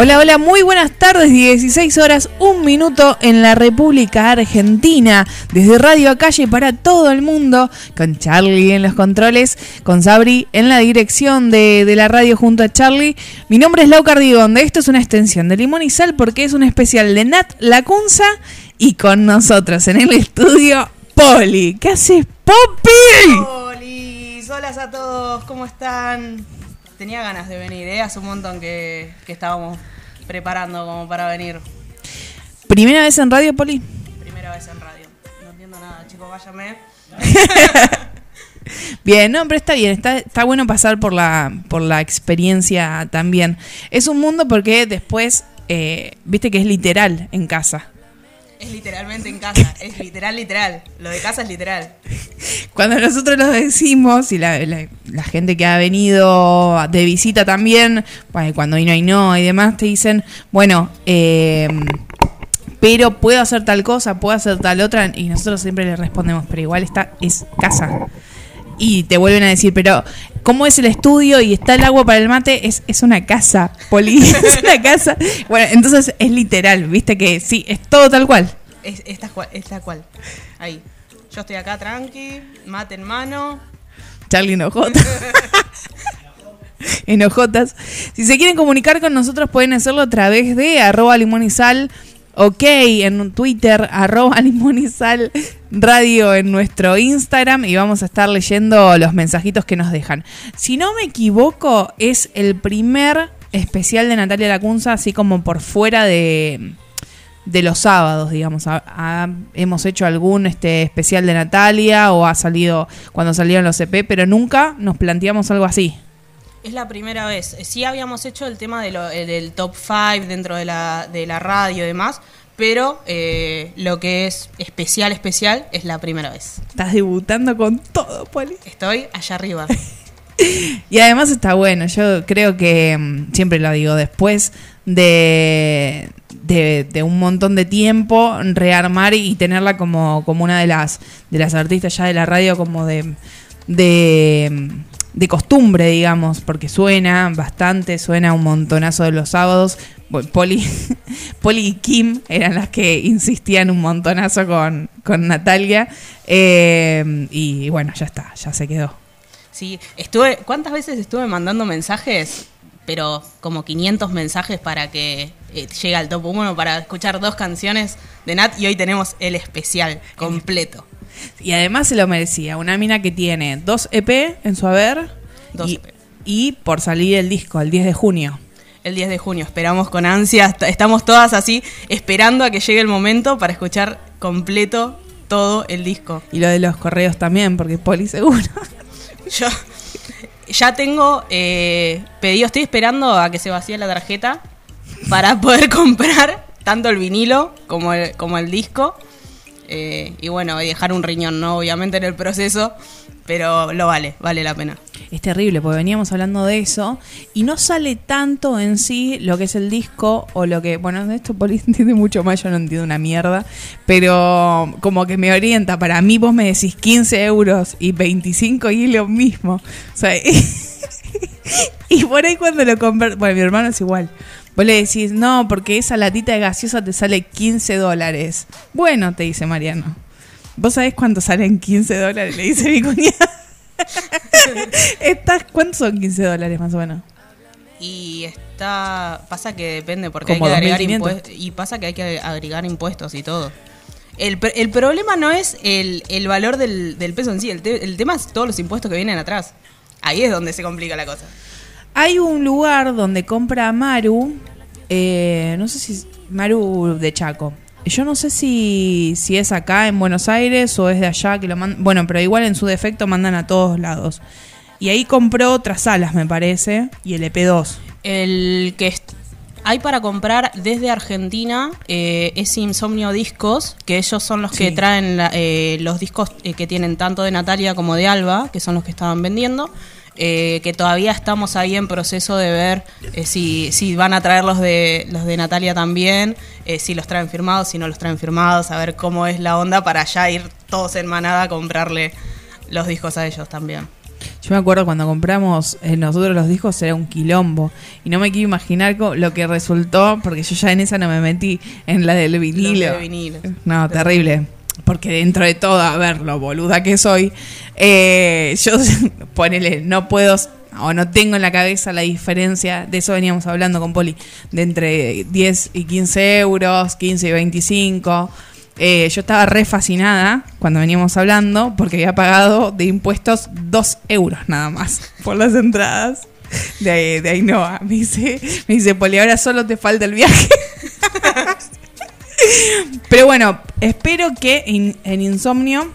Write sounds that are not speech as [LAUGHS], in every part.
Hola, hola, muy buenas tardes, 16 horas, un minuto en la República Argentina, desde Radio a Calle para todo el mundo, con Charlie en los controles, con Sabri en la dirección de, de la radio junto a Charlie. Mi nombre es Lau Cardigonde, esto es una extensión de Limón y Sal porque es un especial de Nat Lacunza y con nosotros en el estudio, Poli. ¿Qué haces, Popi? Hola, hola a todos, ¿cómo están? Tenía ganas de venir, ¿eh? Hace un montón que, que estábamos preparando como para venir. ¿Primera vez en radio, Poli? Primera vez en radio. No entiendo nada, chicos, váyame. [LAUGHS] Bien, no, pero está bien, está, está bueno pasar por la, por la experiencia también. Es un mundo porque después, eh, viste que es literal en casa. Es literalmente en casa, [LAUGHS] es literal, literal. Lo de casa es literal. Cuando nosotros lo decimos y la, la- la gente que ha venido de visita también, bueno, cuando vino y no y demás, te dicen, bueno, eh, pero puedo hacer tal cosa, puedo hacer tal otra, y nosotros siempre le respondemos, pero igual está, es casa. Y te vuelven a decir, pero ¿cómo es el estudio y está el agua para el mate? Es, es una casa, Poli, [LAUGHS] es una casa. Bueno, entonces es literal, viste que sí, es todo tal cual. Es, es, tal cual, es tal cual. Ahí. Yo estoy acá tranqui, mate en mano. Charlie Enojotas. [LAUGHS] Enojotas. Si se quieren comunicar con nosotros pueden hacerlo a través de arroba limón y sal, ok, en Twitter, [LAUGHS] arroba limón radio en nuestro Instagram y vamos a estar leyendo los mensajitos que nos dejan. Si no me equivoco, es el primer especial de Natalia Lacunza, así como por fuera de de los sábados, digamos. Hemos hecho algún este especial de Natalia o ha salido cuando salieron los EP, pero nunca nos planteamos algo así. Es la primera vez. Eh, Sí habíamos hecho el tema de lo- eh, del top 5 dentro de la, de la radio y demás, pero eh, lo que es especial, especial, es la primera vez. Estás debutando con todo, Poli. Estoy allá arriba. [LAUGHS] Y además está bueno, yo creo que, mm, siempre lo digo, después de, de, de un montón de tiempo, rearmar y tenerla como, como una de las, de las artistas ya de la radio como de, de, de costumbre, digamos, porque suena bastante, suena un montonazo de los sábados. Bueno, Poli, [LAUGHS] Poli y Kim eran las que insistían un montonazo con, con Natalia. Eh, y bueno, ya está, ya se quedó. Sí, estuve, ¿cuántas veces estuve mandando mensajes? Pero como 500 mensajes para que eh, llegue al top 1 para escuchar dos canciones de Nat y hoy tenemos el especial completo. Y además se lo merecía. Una mina que tiene dos EP en su haber. Dos y, EP. y por salir el disco el 10 de junio. El 10 de junio, esperamos con ansia, est- estamos todas así esperando a que llegue el momento para escuchar completo todo el disco. Y lo de los correos también, porque Poli seguro. [LAUGHS] Yo ya tengo eh, pedido, estoy esperando a que se vacíe la tarjeta para poder [LAUGHS] comprar tanto el vinilo como el, como el disco. Eh, y bueno, dejar un riñón, ¿no? Obviamente en el proceso, pero lo vale, vale la pena. Es terrible, porque veníamos hablando de eso. Y no sale tanto en sí lo que es el disco o lo que. Bueno, de [LAUGHS] esto Poli [LAUGHS] entiende mucho más, yo no entiendo una mierda. Pero como que me orienta. Para mí, vos me decís 15 euros y 25 y lo mismo. [LAUGHS] Y por ahí cuando lo compras. Bueno, mi hermano es igual. Vos le decís, no, porque esa latita de gaseosa te sale 15 dólares. Bueno, te dice Mariano. ¿Vos sabés cuánto salen 15 dólares? Le dice mi cuñada. [LAUGHS] Estas, ¿Cuántos son 15 dólares más o menos? Y está. Pasa que depende, porque hay que agregar 2.500. impuestos. Y pasa que hay que agregar impuestos y todo. El, el problema no es el, el valor del, del peso en sí, el, te- el tema es todos los impuestos que vienen atrás. Ahí es donde se complica la cosa. Hay un lugar donde compra Maru, eh, no sé si Maru de Chaco. Yo no sé si, si es acá en Buenos Aires o es de allá que lo mandan. Bueno, pero igual en su defecto mandan a todos lados. Y ahí compró otras salas, me parece, y el E EP2. El que hay para comprar desde Argentina eh, es Insomnio Discos, que ellos son los que traen la- eh, los discos eh, que tienen tanto de Natalia como de Alba, que son los que estaban vendiendo. Eh, que todavía estamos ahí en proceso de ver eh, si, si van a traer los de, los de Natalia también, eh, si los traen firmados, si no los traen firmados, a ver cómo es la onda para ya ir todos en manada a comprarle los discos a ellos también. Yo me acuerdo cuando compramos eh, nosotros los discos era un quilombo. Y no me quiero imaginar lo que resultó, porque yo ya en esa no me metí, en la del vinilo. Los de vinilo. No, terrible. Porque dentro de todo, a ver, lo boluda que soy, eh, yo [LAUGHS] ponele, no puedo o no tengo en la cabeza la diferencia, de eso veníamos hablando con Poli, de entre 10 y 15 euros, 15 y 25. Eh, yo estaba re fascinada cuando veníamos hablando porque había pagado de impuestos 2 euros nada más [LAUGHS] por las entradas de, de Ainhoa. Me dice, me dice, Poli, ahora solo te falta el viaje. [LAUGHS] Pero bueno, espero que in- en Insomnio,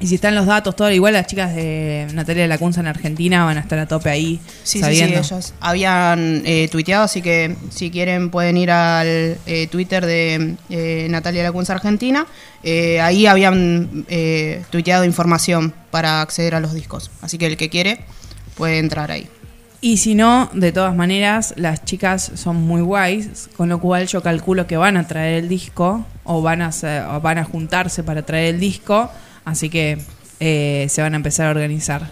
y si están los datos, todo igual las chicas de Natalia de la Cunza en Argentina van a estar a tope ahí, Sí, sí, sí, sabiendo. ellos habían eh, tuiteado, así que si quieren pueden ir al eh, Twitter de eh, Natalia Lacunza Argentina. Eh, ahí habían eh, tuiteado información para acceder a los discos. Así que el que quiere puede entrar ahí. Y si no, de todas maneras, las chicas son muy guays, con lo cual yo calculo que van a traer el disco o van a, van a juntarse para traer el disco, así que eh, se van a empezar a organizar.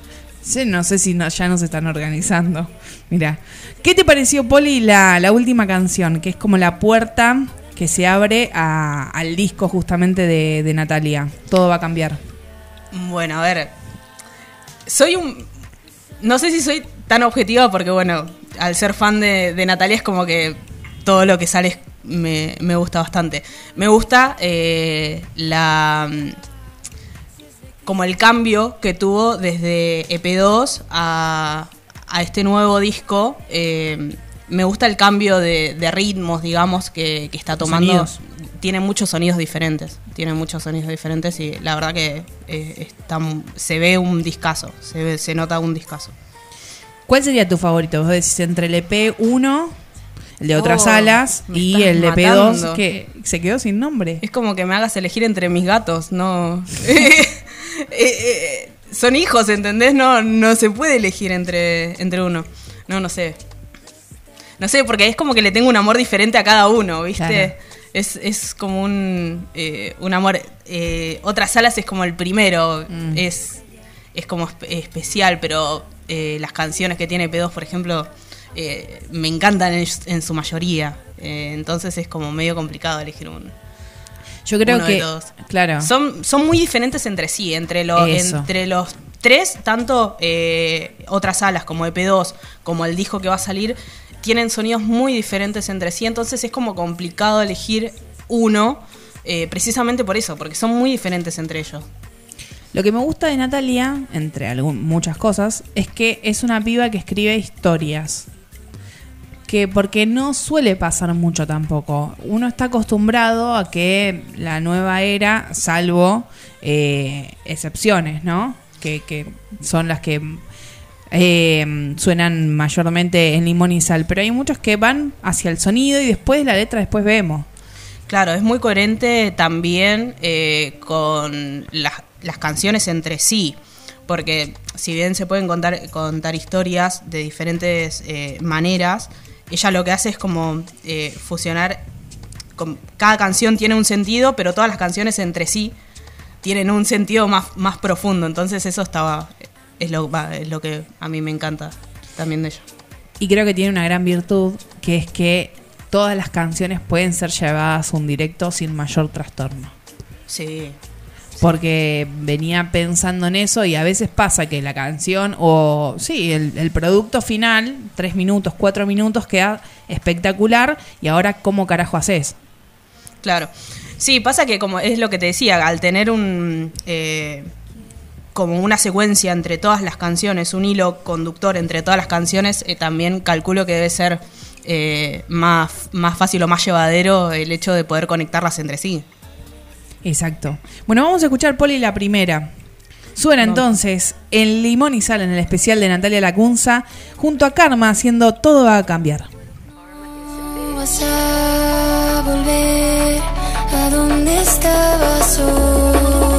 No sé si ya no se están organizando. [LAUGHS] Mira, ¿qué te pareció, Poli, la, la última canción? Que es como la puerta que se abre a- al disco justamente de Natalia. Todo va a cambiar. Bueno, a ver. Soy un. No sé si soy tan objetiva porque, bueno, al ser fan de, de Natalia es como que todo lo que sale me, me gusta bastante. Me gusta eh, la. mm, como el cambio que tuvo desde EP2 a, a este nuevo disco. Eh, me gusta el cambio de, de ritmos, digamos, que, que está tomando. Sonidos. Tiene muchos sonidos diferentes. Tiene muchos sonidos diferentes y la verdad que eh, está, se ve un discazo. Se, ve- se nota un discazo. ¿Cuál sería tu favorito? Vos decís entre el EP1, el de otras Oh, alas, y el EP2, matando. que se quedó sin nombre. Es como que me hagas elegir entre mis gatos, no. [LAUGHS] [LAUGHS] Eh, eh, son hijos, ¿entendés? No, no se puede elegir entre, entre uno. No, no sé. No sé, porque es como que le tengo un amor diferente a cada uno, ¿viste? Claro. Es, es como un, eh, un amor. eh, otras alas es como el primero, Mm. es, es como espe- especial, pero eh, las canciones que tiene P2, por ejemplo, eh, me encantan en, en su mayoría. Eh, entonces es como medio complicado elegir uno. Yo creo Uno de que. todos. Claro. Son, son muy diferentes entre sí, entre, lo- Eso. entre los tres, tanto otras salas como EP2, como el disco que va a salir, tienen sonidos muy diferentes entre sí, entonces es como complicado elegir uno, precisamente por eso, porque son muy diferentes entre ellos. Lo que me gusta de Natalia, entre algún- muchas cosas, es que es una piba que escribe historias. Que porque no suele pasar mucho tampoco. Uno está acostumbrado a que la nueva era, salvo eh, excepciones, ¿no? Que, que son las que eh, suenan mayormente en limón y sal. Pero hay muchos que van hacia el sonido y después la letra después vemos. Claro, es muy coherente también eh, con las, las canciones entre sí, porque si bien se pueden contar, contar historias de diferentes eh, maneras, ella lo que hace es como eh, fusionar, con, cada canción tiene un sentido, pero todas las canciones entre sí tienen un sentido más, más profundo, entonces eso estaba, es lo, es lo que a mí me encanta también de ella. Y creo que tiene una gran virtud, que es que todas las canciones pueden ser llevadas a un directo sin mayor trastorno. Sí, Porque venía pensando en eso y a veces pasa que la canción o sí, el, el producto final, tres minutos, cuatro minutos, queda espectacular y ahora cómo carajo haces. Claro. Sí, pasa que como es lo que te decía, al tener un eh, como una secuencia entre todas las canciones, un hilo conductor entre todas las canciones, eh, también calculo que debe ser eh, más, más fácil o más llevadero el hecho de poder conectarlas entre sí. Exacto. Bueno, vamos a escuchar Poli la primera. Suena entonces en Limón y Sal en el especial de Natalia Lacunza junto a Karma haciendo Todo va a cambiar. vas a volver a donde estabas otra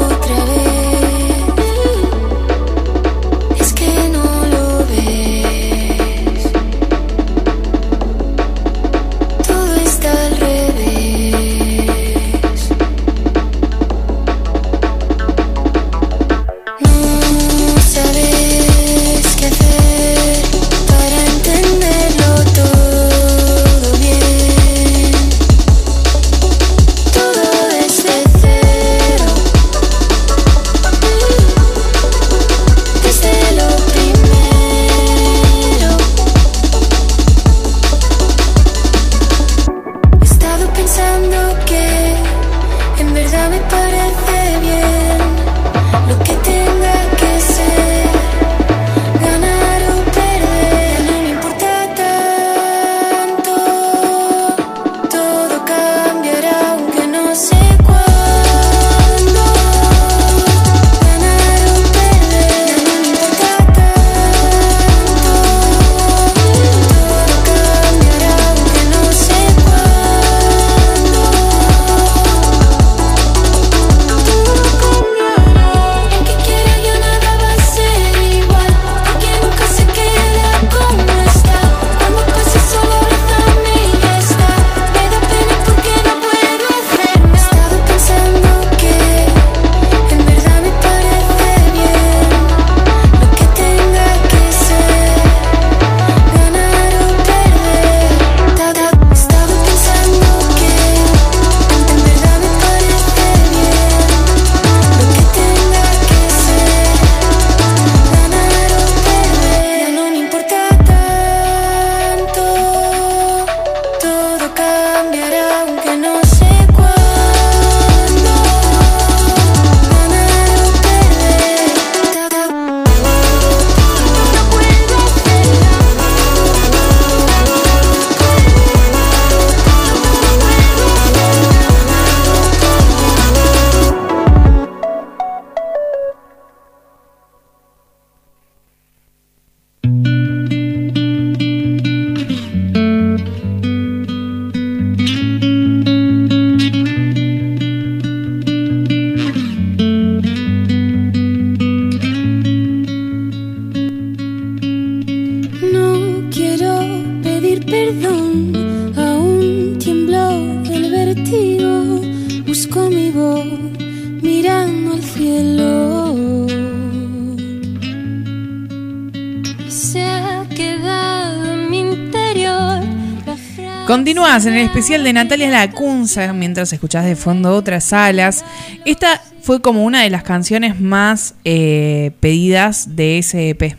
En el especial de Natalia Lacunza mientras escuchás de fondo otras alas. Esta fue como una de las canciones más eh, pedidas de ese EP.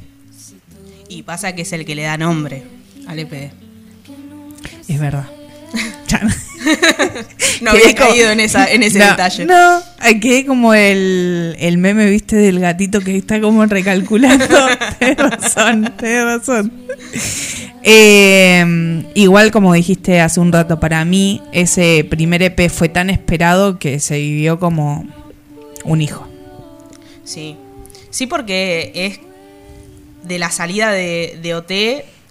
Y pasa que es el que le da nombre al EP. Es verdad. [LAUGHS] No- había como- caído en, esa, en ese No, detalle. No, quedé como el, el meme, viste, del gatito que está como recalculando. [LAUGHS] tenés razón, tenés razón. Eh, igual como dijiste hace un rato, para mí ese primer EP fue tan esperado que se vivió como un hijo. Sí. Sí, porque es de la salida de, de OT,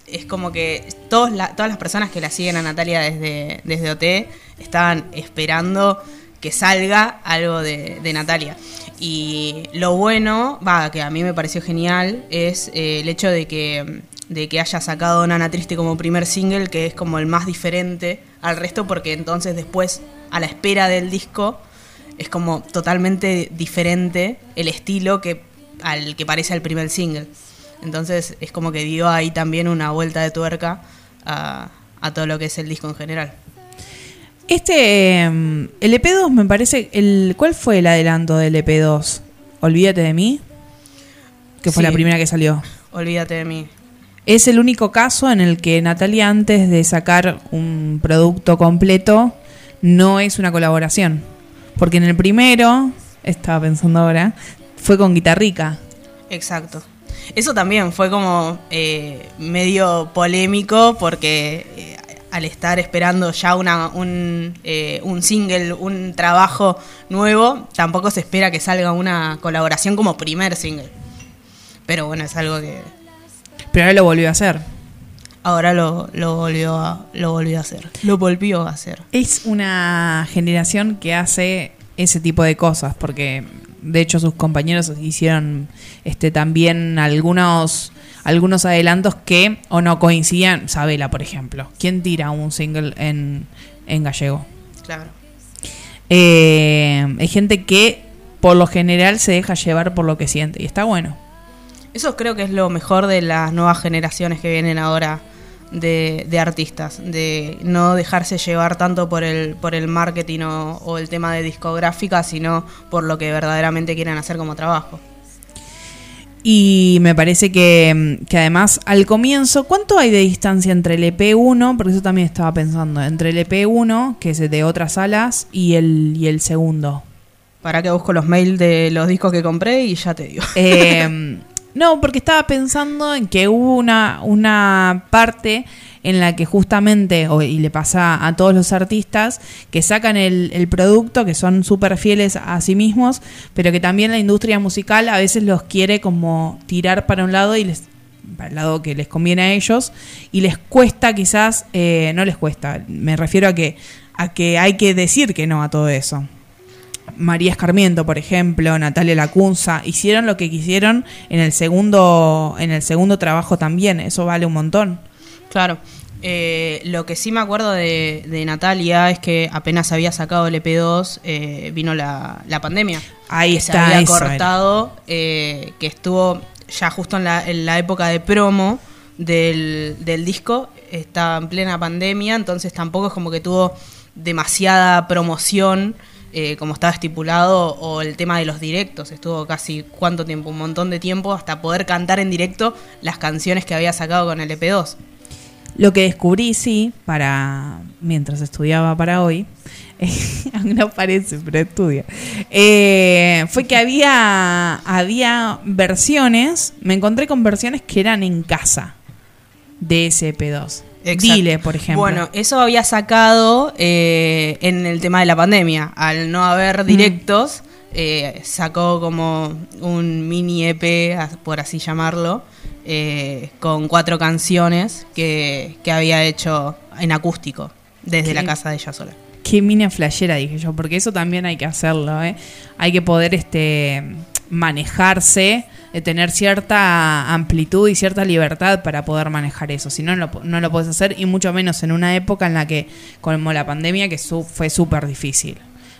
es como que todos todas las personas que la siguen a Natalia desde, desde OT estaban esperando que salga algo de, de Natalia. Y lo bueno, va, que a mí me pareció genial, es eh, el hecho de que, de que haya sacado Nana Triste como primer single, que es como el más diferente al resto, porque entonces después, a la espera del disco, es como totalmente diferente el estilo que al que parece el primer single. Entonces es como que dio ahí también una vuelta de tuerca a, a todo lo que es el disco en general. Este, eh, el EP2 me parece, el, ¿cuál fue el adelanto del EP2? Olvídate de mí, que fue Sí. la primera que salió. Olvídate de mí. Es el único caso en el que Natalia antes de sacar un producto completo no es una colaboración. Porque en el primero, estaba pensando ahora, fue con Guitarrica. Exacto. Eso también fue como eh, medio polémico porque eh, al estar esperando ya un, eh, un single, un trabajo nuevo, tampoco se espera que salga una colaboración como primer single. Pero bueno, es algo que Pero ahora lo volvió a hacer. ahora lo, lo, volvió, a, lo volvió a hacer. Lo volvió a hacer. Es una generación que hace ese tipo de cosas, porque de hecho sus compañeros hicieron este también algunos algunos adelantos que o no coincidían. Sabela, por ejemplo. ¿Quién tira un single en, en gallego? Claro. Eh, hay gente que por lo general se deja llevar por lo que siente y está bueno. Eso creo que es lo mejor de las nuevas generaciones que vienen ahora de, de artistas, de no dejarse llevar tanto por el, por el marketing o, o el tema de discográfica, sino por lo que verdaderamente quieren hacer como trabajo. Y me parece que, que además al comienzo, ¿cuánto hay de distancia entre el EP1? Porque eso también estaba pensando, entre el EP1, que es de otras alas, y el, y el segundo. Para que busco los mails de los discos que compré y ya te digo. Eh, [LAUGHS] no, porque estaba pensando en que hubo una, una parte en la que justamente, y le pasa a todos los artistas, que sacan el, el producto, que son súper fieles a sí mismos, pero que también la industria musical a veces los quiere como tirar para un lado y les para el lado que les conviene a ellos y les cuesta quizás, eh, no les cuesta, me refiero a que, a que hay que decir que no a todo eso. María Escarmiento, por ejemplo, Natalia Lacunza, hicieron lo que quisieron en el segundo, en el segundo trabajo también, eso vale un montón. Claro. Eh, lo que sí me acuerdo de, de Natalia es que apenas había sacado el EP2, eh, vino la, la pandemia. Ahí que está, Se había cortado, eh, que estuvo ya justo en la, en la época de promo del, del disco, estaba en plena pandemia, entonces tampoco es como que tuvo demasiada promoción. Eh, como estaba estipulado, o el tema de los directos, estuvo casi cuánto tiempo, un montón de tiempo, hasta poder cantar en directo las canciones que había sacado con el E EP2. Lo que descubrí, sí, para mientras estudiaba para hoy, [LAUGHS] aunque no parece, pero estudio, eh, fue que había, había versiones, me encontré con versiones que eran en casa de ese EP2. Exacto. Dile, por ejemplo. Bueno, eso había sacado eh, en el tema de la pandemia. Al no haber Mm. directos, eh, sacó como un mini EP, por así llamarlo, eh, con cuatro canciones que, que había hecho en acústico, desde Qué- la casa de ella sola. Qué mina flashera, dije yo, porque eso también hay que hacerlo, ¿eh? Hay que poder este manejarse de tener cierta amplitud y cierta libertad para poder manejar eso. Si no, no, lo- no lo puedes hacer y mucho menos en una época en la que, como la pandemia, que su- fue súper difícil.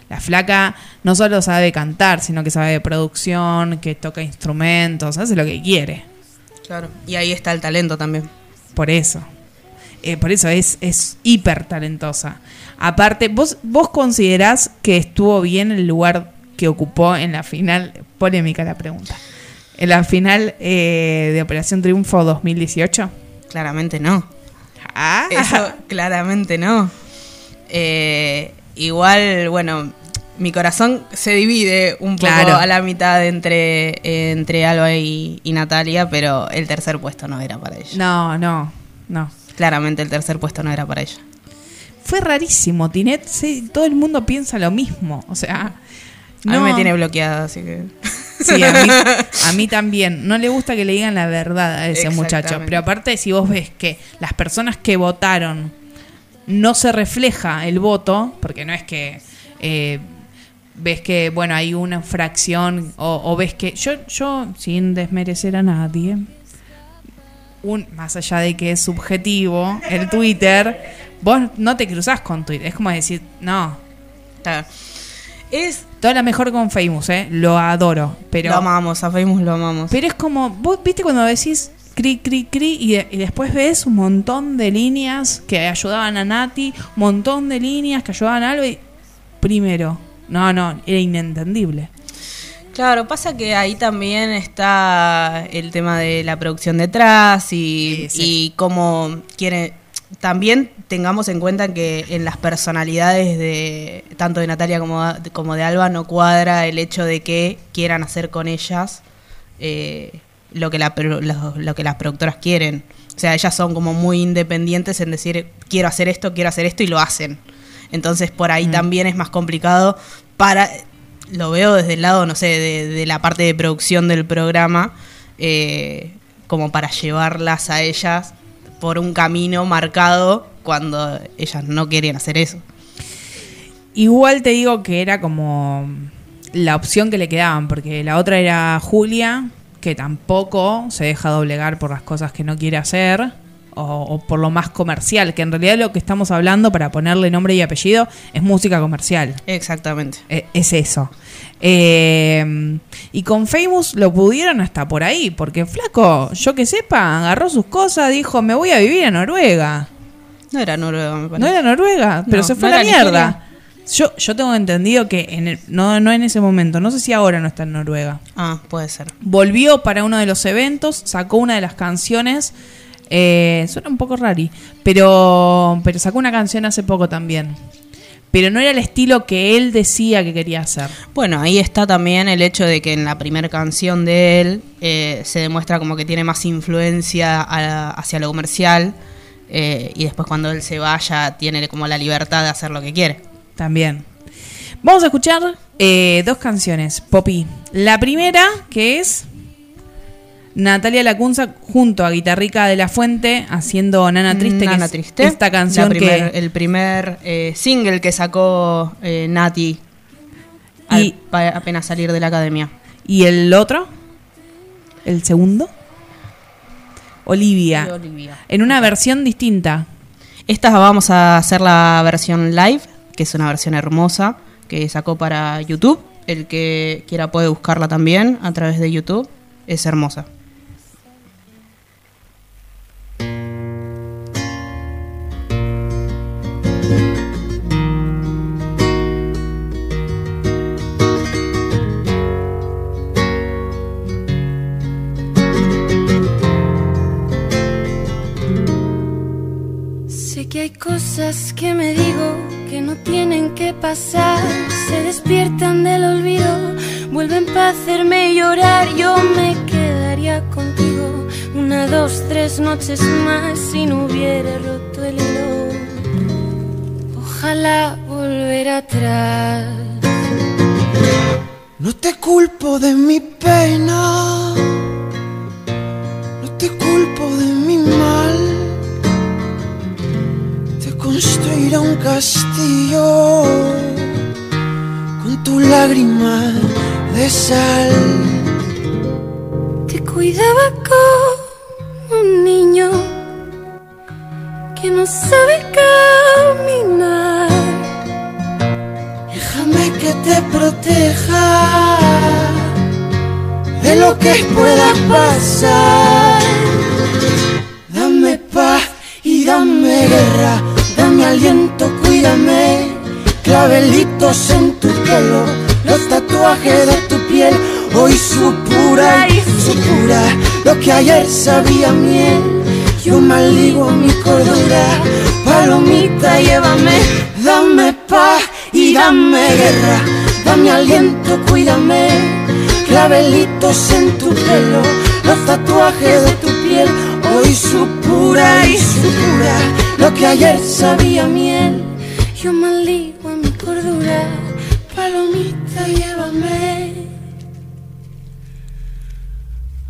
La flaca no solo sabe cantar, sino que sabe de producción, que toca instrumentos, hace lo que quiere. Claro. Y ahí está el talento también. Por eso. Eh, por eso es, es hiper talentosa. Aparte, ¿vos, ¿vos considerás que estuvo bien el lugar que ocupó en la final? Polémica la pregunta. En la final eh, de Operación Triunfo 2018. Claramente no. Ah, Eso [LAUGHS] claramente no. Eh, igual, bueno, mi corazón se divide un poco Claro. a la mitad entre, entre Alba y, y Natalia, pero el tercer puesto no era para ella. no, no, no. Claramente el tercer puesto no era para ella. Fue rarísimo, Tinet. sí, todo el mundo piensa lo mismo. O sea, A no. mí me tiene bloqueada, así que... Sí, a mí, a mí [LAUGHS] también. No le gusta que le digan la verdad a ese muchacho. Pero aparte, si vos ves que las personas que votaron no se refleja el voto, porque no es que eh, ves que, bueno, hay una fracción o, o ves que... Yo, yo, sin desmerecer a nadie, un, más allá de que es subjetivo, el Twitter, vos no te cruzás con Twitter. Es como decir, no, Claro. Es... toda la mejor con Famous, ¿eh? Lo adoro. Pero... Lo amamos, a Famous lo amamos. Pero es como, vos viste cuando decís cri, cri, cri, y, de- y después ves un montón de líneas que ayudaban a Nati, un montón de líneas que ayudaban a algo y primero, no, no, era inentendible. Claro, pasa que ahí también está el tema de la producción detrás y, Sí, sí. y cómo quiere. También tengamos en cuenta que en las personalidades de tanto de Natalia como, como de Alba no cuadra el hecho de que quieran hacer con ellas eh, lo, que la, lo, lo que las productoras quieren. O sea, ellas son como muy independientes en decir quiero hacer esto, quiero hacer esto y lo hacen. Entonces por ahí también es más complicado para lo veo desde el lado, no sé, de, de la parte de producción del programa, eh, como para llevarlas a ellas por un camino marcado cuando ellas no querían hacer eso. Igual te digo que era como la opción que le quedaban, porque la otra era Julia, que tampoco se deja doblegar por las cosas que no quiere hacer, o, o por lo más comercial, que en realidad lo que estamos hablando para ponerle nombre y apellido es música comercial. Exactamente. Eh, es eso. Eh, y con Famous lo pudieron hasta por ahí, porque Flaco, yo que sepa, agarró sus cosas, dijo, me voy a vivir a Noruega. No era Noruega, me No parece. era Noruega, pero No, se fue ¿no a la mierda. Yo, yo tengo entendido que en el- no, no en ese momento, no sé si ahora no está en Noruega. Ah, puede ser. Volvió para uno de los eventos, sacó una de las canciones. eh, suena un poco rari, pero, pero sacó una canción hace poco también. Pero no era el estilo que él decía que quería hacer. Bueno, ahí está también el hecho de que en la primera canción de él eh, se demuestra como que tiene más influencia a- hacia lo comercial eh, y después cuando él se vaya tiene como la libertad de hacer lo que quiere. También. Vamos a escuchar eh, dos canciones, Poppy. La primera, que es Natalia Lacunza junto a Guitarrica de la Fuente haciendo Nana Triste, Nana que es Triste. esta canción primer- que... El primer eh, single que sacó eh, Nati al- Y- pa- apenas salir de la academia. ¿Y el otro? ¿El segundo? Olivia. En una versión distinta. Esta vamos a hacer la versión live, que es una versión hermosa que sacó para YouTube. El que quiera puede buscarla también a través de YouTube. Es hermosa. Hay cosas que me digo que no tienen que pasar. Se despiertan del olvido, vuelven para hacerme llorar. Yo me quedaría contigo una, dos, tres noches más si no hubiera roto el hilo. Ojalá volver atrás. No te culpo de mi pena, no te culpo de mi Te construiré un castillo con tu lágrima de sal. cuidaba como un niño que no sabe caminar. Déjame que te proteja de lo que pueda pasar. Dame paz y dame guerra, dame aliento, cuídame. Clavelitos en tu pelo, los tatuajes de tu piel, hoy su pura y su pura, lo que ayer sabía miel. Yo maldigo mi cordura, palomita, llévame, dame paz y dame guerra, dame aliento, cuídame. Clavelitos en tu pelo, los tatuajes de tu piel, hoy su pura y su pura, lo que ayer sabía miel. Yo maldigo a mi cordura, palomita, llévame.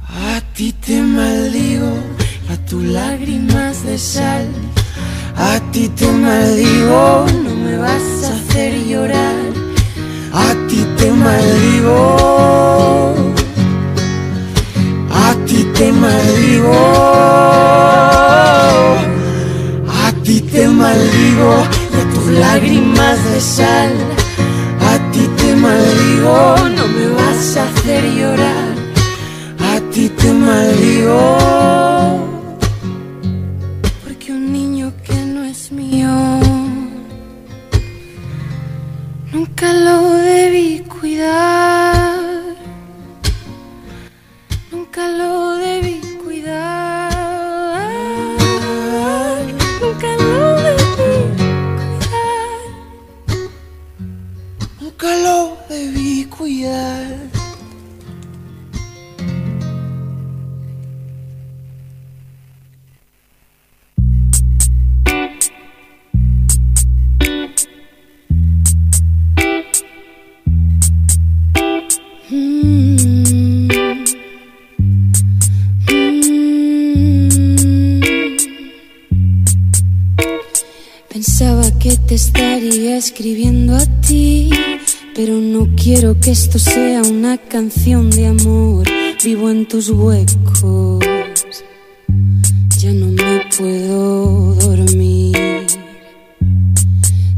A ti te maldigo, a tus lágrimas de sal. A ti te maldigo, no me vas a hacer llorar. A ti te maldigo. A ti te maldigo. Te maldigo de tus lágrimas de sal. A ti te maldigo, no me vas a hacer llorar. A ti te maldigo. Porque un niño que no es mío nunca lo Pensaba que te estaría escribiendo a ti, pero no quiero que esto sea una canción de amor. Vivo en tus huecos, ya no me puedo dormir.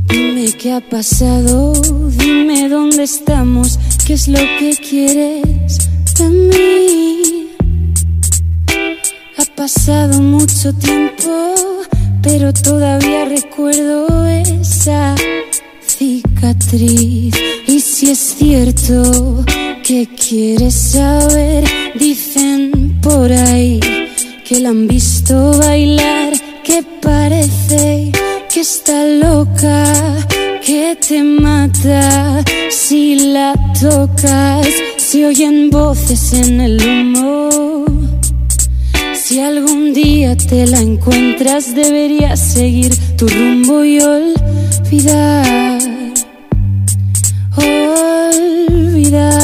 Dime qué ha pasado, dime dónde estamos, qué es lo que quieres de mí. Ha pasado mucho tiempo, pero todavía recuerdo esa cicatriz. Si es cierto que quieres saber, dicen por ahí que la han visto bailar, que parece que está loca, que te mata si la tocas, se oyen voces en el humo. Si algún día te la encuentras, deberías seguir tu rumbo y olvidar. Olvidar.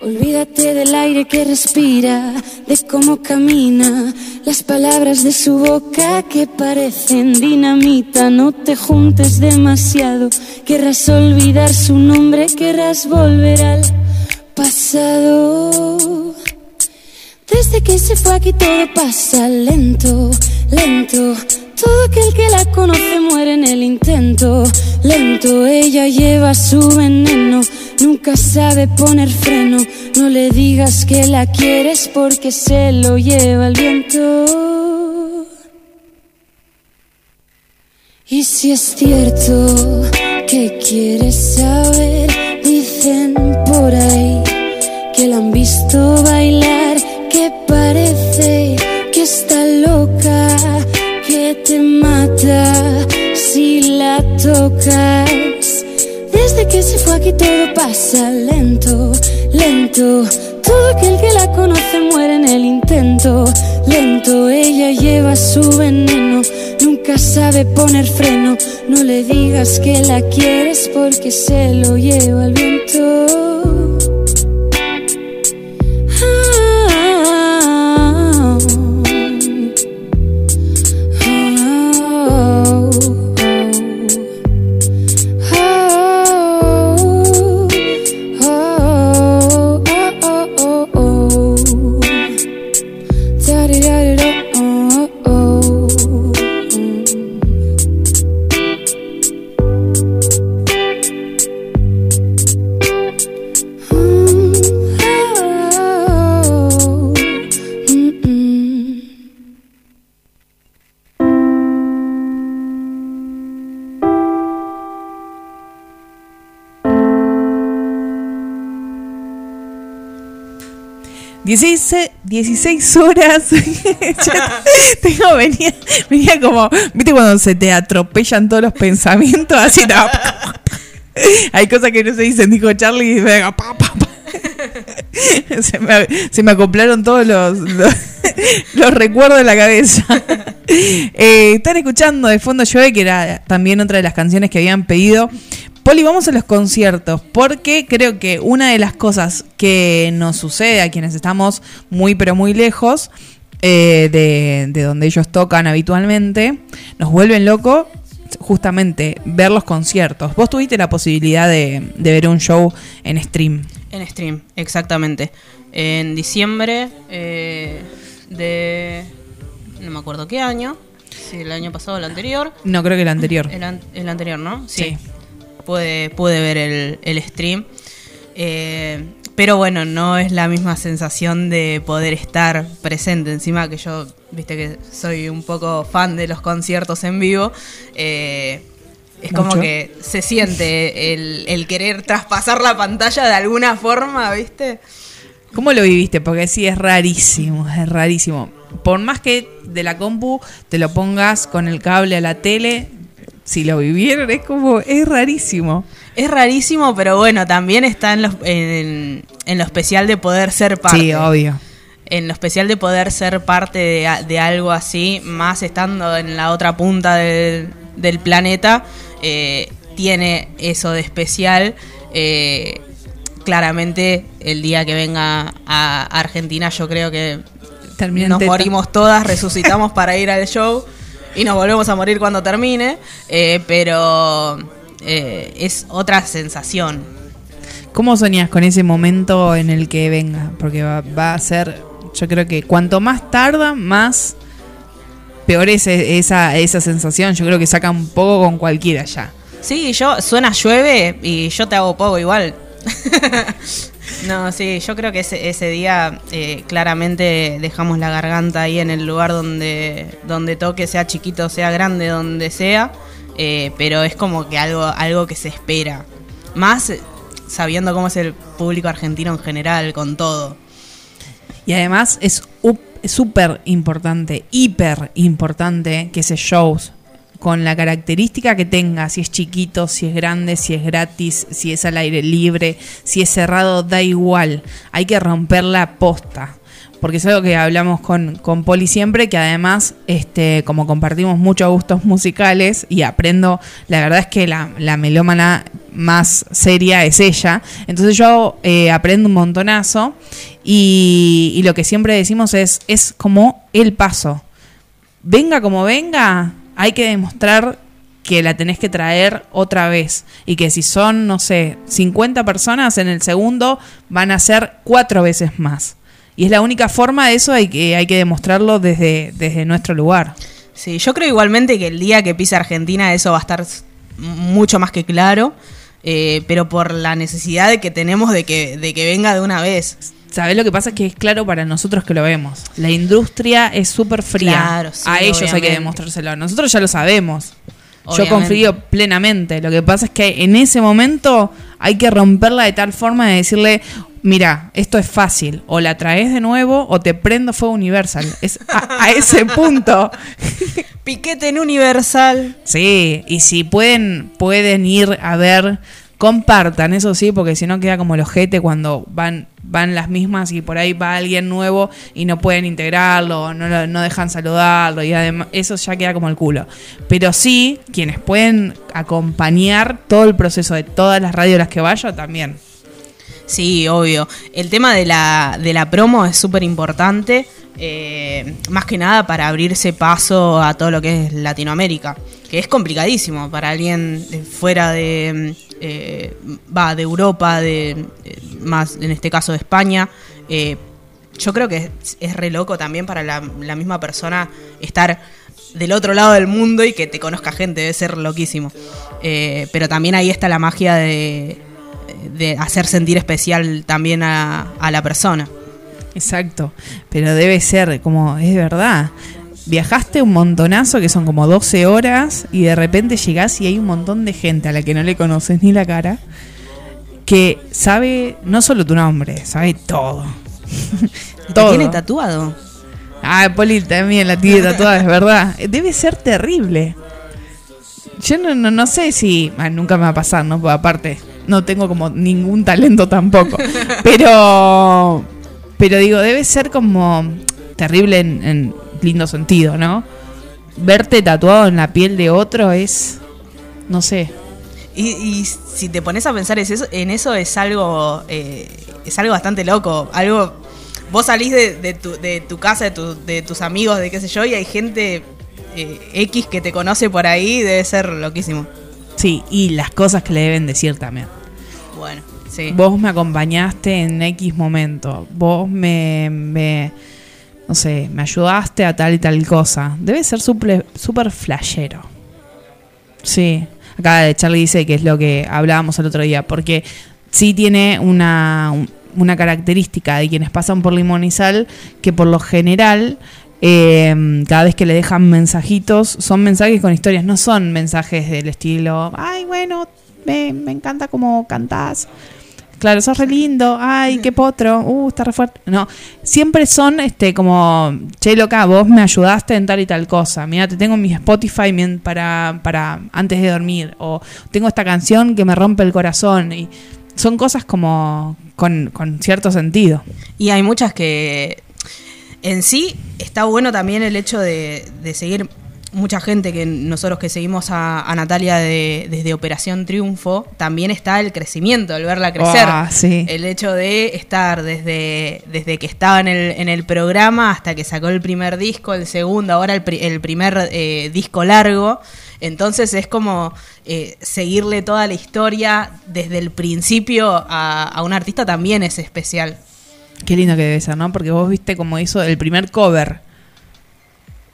Olvídate del aire que respira, de cómo camina, las palabras de su boca que parecen dinamita. No te juntes demasiado, querrás olvidar su nombre, querrás volver al pasado. Desde que se fue aquí todo pasa lento, lento. Todo aquel que la conoce muere en el intento. Lento, ella lleva su veneno. Nunca sabe poner freno. No le digas que la quieres porque se lo lleva el viento. Y si es cierto que quieres saber, dicen por ahí que la han visto bailar, que parece que está loca, te mata si la tocas. Desde que se fue aquí todo pasa lento, lento. Todo aquel que la conoce muere en el intento. Lento, ella lleva su veneno. Nunca sabe poner freno. No le digas que la quieres porque se lo lleva el viento. 16, 16 horas. [LAUGHS] Tengo, venía, venía como, ¿viste cuando se te atropellan todos los pensamientos? Así, no. Hay cosas que no se dicen, dijo Charlie, y pa, pa, pa. [LAUGHS] Se me, se me acoplaron todos los, los, recuerdos en la cabeza. Eh, están escuchando de fondo Llueve, que era también otra de las canciones que habían pedido. Poli, vamos a los conciertos, porque creo que una de las cosas que nos sucede a quienes estamos muy pero muy lejos eh, de, de donde ellos tocan habitualmente, nos vuelven loco justamente ver los conciertos. Vos tuviste la posibilidad de, de ver un show en stream. En stream, exactamente. En diciembre eh, de... No me acuerdo qué año. Si el año pasado o el anterior. No, creo que el anterior. El, an- el anterior, ¿no? Sí. Pude, pude ver el, el stream. Eh, pero bueno, no es la misma sensación de poder estar presente. Encima que yo, viste que soy un poco fan de los conciertos en vivo. eh, es como que se siente el, el querer traspasar la pantalla de alguna forma, ¿viste? ¿Cómo lo viviste? Porque sí, es rarísimo, es rarísimo. Por más que de la compu te lo pongas con el cable a la tele, si lo vivieron es como, es rarísimo. Es rarísimo, pero bueno, también está en, los- en, en lo especial de poder ser parte. Sí, obvio. En lo especial de poder ser parte de, de algo así, más estando en la otra punta del, del planeta, eh, tiene eso de especial. Eh, claramente, el día que venga a Argentina, yo creo que Termina en nos morimos todas, [LAUGHS] resucitamos para ir al show y nos volvemos a morir cuando termine, eh, pero eh, es otra sensación. ¿Cómo soñás con ese momento en el que venga? Porque va, va a ser, yo creo que cuanto más tarda, más peor es e- esa, esa sensación. Yo creo que saca un poco con cualquiera ya. Sí, yo suena llueve y yo te hago poco igual. [LAUGHS] no, sí, yo creo que ese, día eh, claramente dejamos la garganta ahí en el lugar donde, donde toque, sea chiquito, sea grande, donde sea, eh, pero es como que algo, algo que se espera. Más eh, sabiendo cómo es el público argentino en general, con todo. Y además es súper importante, hiper importante que ese shows con la característica que tenga, si es chiquito, si es grande, si es gratis, si es al aire libre, si es cerrado, da igual. Hay que romper la posta. Porque es algo que hablamos con, con Poli siempre, que además, este, como compartimos muchos gustos musicales y aprendo, la verdad es que la, la melómana más seria es ella. Entonces yo eh, aprendo un montonazo y, y lo que siempre decimos es, es como el paso. Venga como venga, hay que demostrar que la tenés que traer otra vez. Y que si son, no sé, 50 personas en el segundo, van a ser cuatro veces más. Y es la única forma de eso, hay que, hay que demostrarlo desde, desde nuestro lugar. Sí, yo creo igualmente que el día que pise Argentina eso va a estar mucho más que claro, eh, pero por la necesidad que tenemos de que, de que venga de una vez. ¿Sabés lo que pasa? Es que es claro para nosotros que lo vemos. La industria es súper fría. Claro, sí, a ellos hay que demostrárselo. Nosotros ya lo sabemos. Yo confío plenamente. Lo que pasa es que en ese momento hay que romperla de tal forma de decirle, mira, esto es fácil. O la traes de nuevo o te prendo fuego universal. Es a, a ese [LAUGHS] punto. Piquete en Universal. Sí, y si pueden, pueden ir a ver, compartan, eso sí, porque si no queda como el ojete cuando van, van las mismas y por ahí va alguien nuevo y no pueden integrarlo, no, no dejan saludarlo, y además eso ya queda como el culo. Pero sí, quienes pueden acompañar todo el proceso de todas las radios a las que vaya, también. Sí, obvio. El tema de la, de la promo es súper importante, eh, más que nada para abrirse paso a todo lo que es Latinoamérica, que es complicadísimo para alguien fuera de, eh, va, de Europa, de eh, más en este caso de España. eh, yo creo que es, re loco también para la, misma persona estar del otro lado del mundo y que te conozca gente, debe ser loquísimo. Pero también ahí está la magia de, de hacer sentir especial también a, a la persona. Exacto, pero debe ser como, es verdad. Viajaste un montonazo, que son como 12 horas, y de repente llegás y hay un montón de gente a la que no le conoces ni la cara, que sabe no solo tu nombre, sabe todo. ¿Te [LAUGHS] todo. tiene tatuado? Ah, Poli también la tiene tatuada, es verdad. Debe ser terrible. Yo no, no, no sé si. ah, nunca me va a pasar, ¿no? Porque aparte, no tengo como ningún talento tampoco. [LAUGHS] Pero. Pero digo, debe ser como terrible en, en lindo sentido, ¿no? Verte tatuado en la piel de otro es. No sé. Y, y si te pones a pensar es eso- en eso es algo eh, es algo bastante loco. Algo vos salís de, de tu, de tu casa, de, tu- de tus amigos, de qué sé yo, y hay gente eh, X que te conoce por ahí, debe ser loquísimo. Sí, y las cosas que le deben decir también. Bueno, sí. Vos me acompañaste en X momento. Vos me, me- no sé, me ayudaste a tal y tal cosa. Debe ser súper super flashero. Sí. Acá Charlie dice que es lo que hablábamos el otro día. Porque sí tiene una, una característica de quienes pasan por limón y sal que por lo general. Eh, cada vez que le dejan mensajitos, son mensajes con historias, no son mensajes del estilo, ay, bueno, me, me encanta cómo cantás. Claro, sos re lindo, ay, qué potro, uh, está re fuerte. No, siempre son este como, che, loca, vos me ayudaste en tal y tal cosa. Mira, te tengo en mi Spotify para, para antes de dormir. O tengo esta canción que me rompe el corazón. Y son cosas como con, con cierto sentido. Y hay muchas que en sí está bueno también el hecho de, de seguir mucha gente que nosotros que seguimos a, a Natalia de- desde Operación Triunfo, también está el crecimiento, el verla crecer. Ah, sí. El hecho de estar desde, desde que estaba en el, en el programa hasta que sacó el primer disco, el segundo, ahora el, pri- el primer eh, disco largo. Entonces es como eh, seguirle toda la historia desde el principio a, a un artista también es especial. Qué lindo que debe ser, ¿no? Porque vos viste como hizo el primer cover.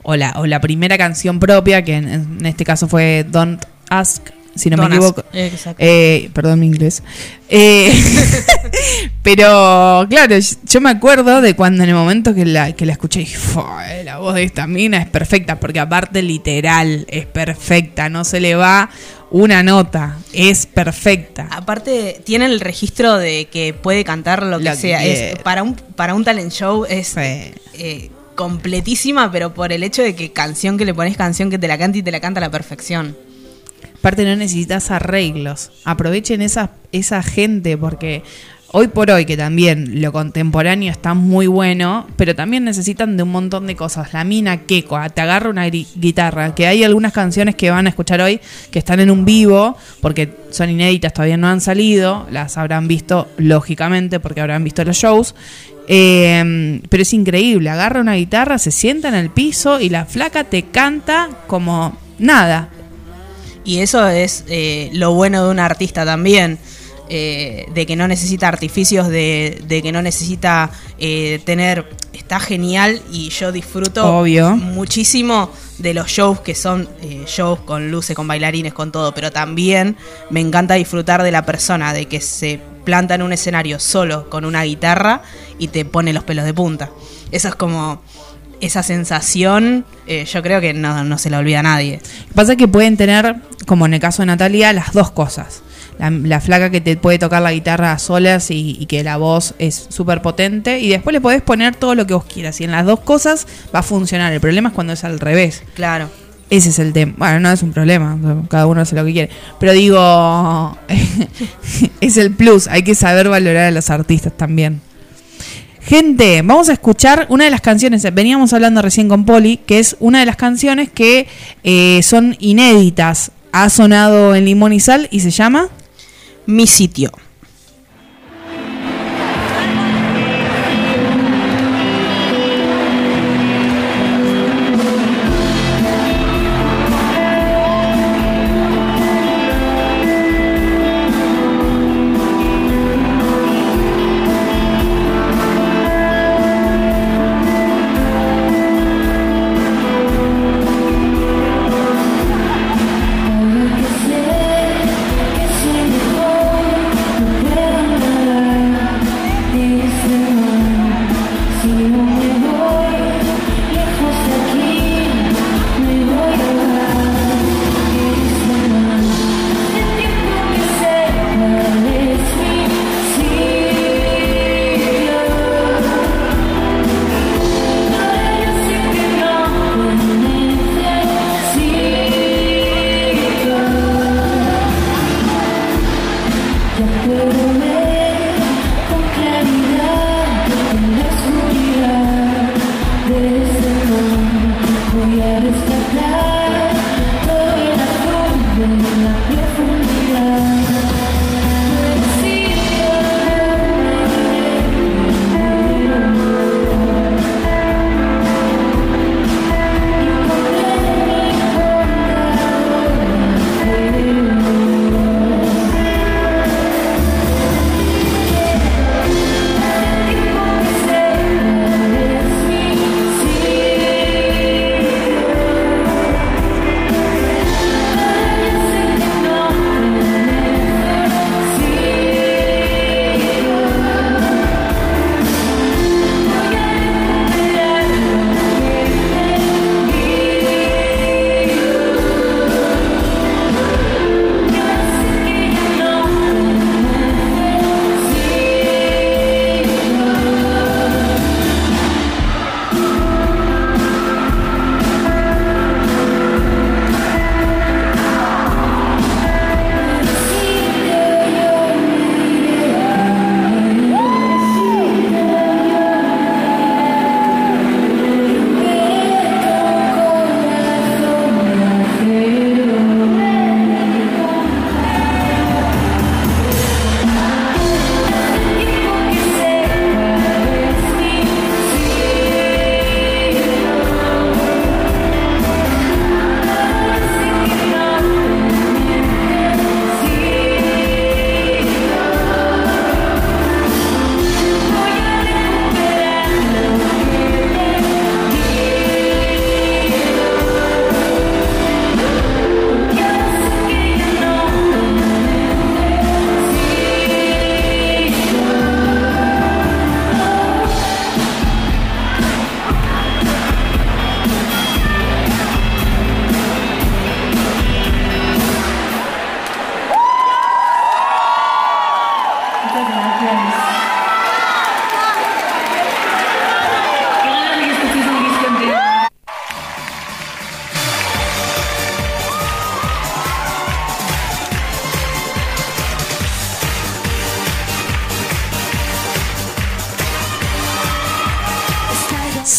O la, o la primera canción propia, que en, en este caso fue Don't Ask, si no Don't me equivoco. Exacto. Eh, perdón mi inglés. Eh, [LAUGHS] pero claro, yo me acuerdo de cuando en el momento que la, que la escuché, dije, "Fua, la voz de esta mina es perfecta, porque aparte literal es perfecta, no se le va una nota, es perfecta. Aparte, tiene el registro de que puede cantar lo que Lo que sea. Es, para, un, para un talent show es Sí. eh, completísima, pero por el hecho de que canción que le pones canción que te la canta y te la canta a la perfección. Aparte no necesitas arreglos. Aprovechen esa, esa gente porque hoy por hoy que también lo contemporáneo está muy bueno, pero también necesitan de un montón de cosas. La mina Keko, te agarra una guitarra, que hay algunas canciones que van a escuchar hoy que están en un vivo porque son inéditas, todavía no han salido, las habrán visto lógicamente porque habrán visto los shows. Eh, pero es increíble, agarra una guitarra, se sienta en el piso y la flaca te canta como nada. Y eso es eh, lo bueno de un artista también. Eh, de que no necesita artificios, de, de que no necesita eh, tener... Está genial y yo disfruto Obvio. muchísimo de los shows que son eh, shows con luces, con bailarines, con todo, pero también me encanta disfrutar de la persona, de que se planta en un escenario solo con una guitarra y te pone los pelos de punta. Eso es como... Esa sensación, eh, yo creo que no, no se la olvida a nadie. Pasa que pueden tener, como en el caso de Natalia, las dos cosas. La, la flaca que te puede tocar la guitarra a solas y, y que la voz es súper potente. Y después le podés poner todo lo que vos quieras. Y en las dos cosas va a funcionar. El problema es cuando es al revés. Claro. Ese es el tema. Bueno, no es un problema. Cada uno hace lo que quiere. Pero digo, [LAUGHS] es el plus. Hay que saber valorar a los artistas también. Gente, vamos a escuchar una de las canciones, veníamos hablando recién con Poli, que es una de las canciones que eh, son inéditas. Ha sonado en Limón y Sal y se llama Mi sitio.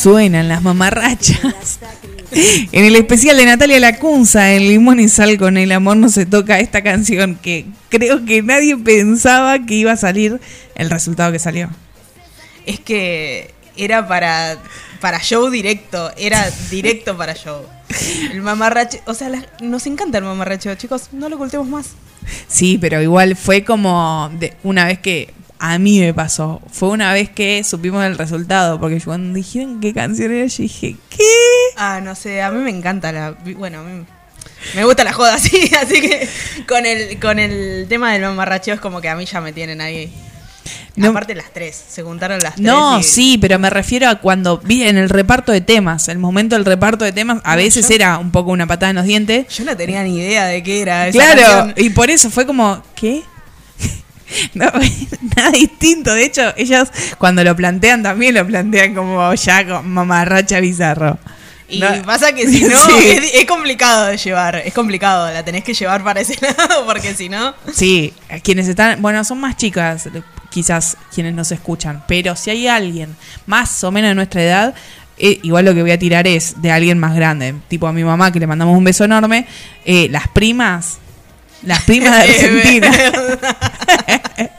Suenan las mamarrachas. En el especial de Natalia Lacunza, en Limón y Sal con el amor no se toca esta canción que creo que nadie pensaba que iba a salir el resultado que salió. Es que era para, para show directo, era directo para show. El mamarracho, o sea, nos encanta el mamarracho, chicos, no lo ocultemos más. Sí, pero igual fue como de una vez que a mí me pasó. Fue una vez que supimos el resultado, porque cuando dijeron qué canción era, yo dije, ¿qué? Ah, no sé, a mí me encanta la. Bueno, a mí me gusta la joda [LAUGHS] así, así que con el, con el tema del mamarracheo es como que a mí ya me tienen ahí. No- Aparte las tres, se juntaron las tres. No, y- sí, pero me refiero a cuando vi en el reparto de temas, el momento del reparto de temas, a No, veces yo- era un poco una patada en los dientes. Yo no tenía ni idea de qué era esa Claro, canción. y por eso fue como, ¿qué? [LAUGHS] No, nada distinto. De hecho, ellas cuando lo plantean también lo plantean como ya con mamarracha bizarro. Y No. pasa que si [LAUGHS] no, Sí. es, es complicado de llevar. Es complicado, la tenés que llevar para ese [LAUGHS] lado, porque si no. Sí, quienes están, bueno, son más chicas, quizás quienes nos escuchan, pero si hay alguien más o menos de nuestra edad, eh, igual lo que voy a tirar es de alguien más grande, tipo a mi mamá que le mandamos un beso enorme, eh, las primas, las primas de [LAUGHS] Argentina. [LAUGHS]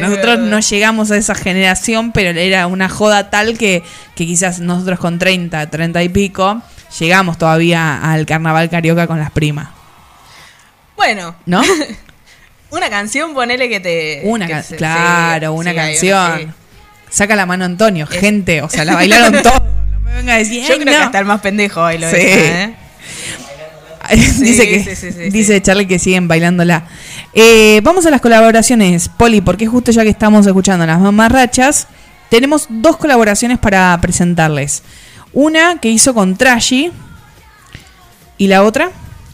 Nosotros no llegamos a esa generación, pero era una joda tal que, que quizás nosotros con 30, 30 y pico, llegamos todavía al carnaval carioca con las primas, Bueno, ¿no? [LAUGHS] una canción, ponele que te. Una que se- claro, sí, una sí, canción. sí. Saca la mano Antonio, Es- gente, o sea, la bailaron todos. No me venga a decir, Yo "Ay, creo que no". hasta el más pendejo bailó Sí. esa, ¿eh? [LAUGHS] dice que sí, sí, sí, dice. Charlie que siguen bailándola. Eh, vamos a las colaboraciones, Poli, porque justo ya que estamos escuchando las mamarrachas, tenemos dos colaboraciones para presentarles. Una que hizo con Trashy y la otra.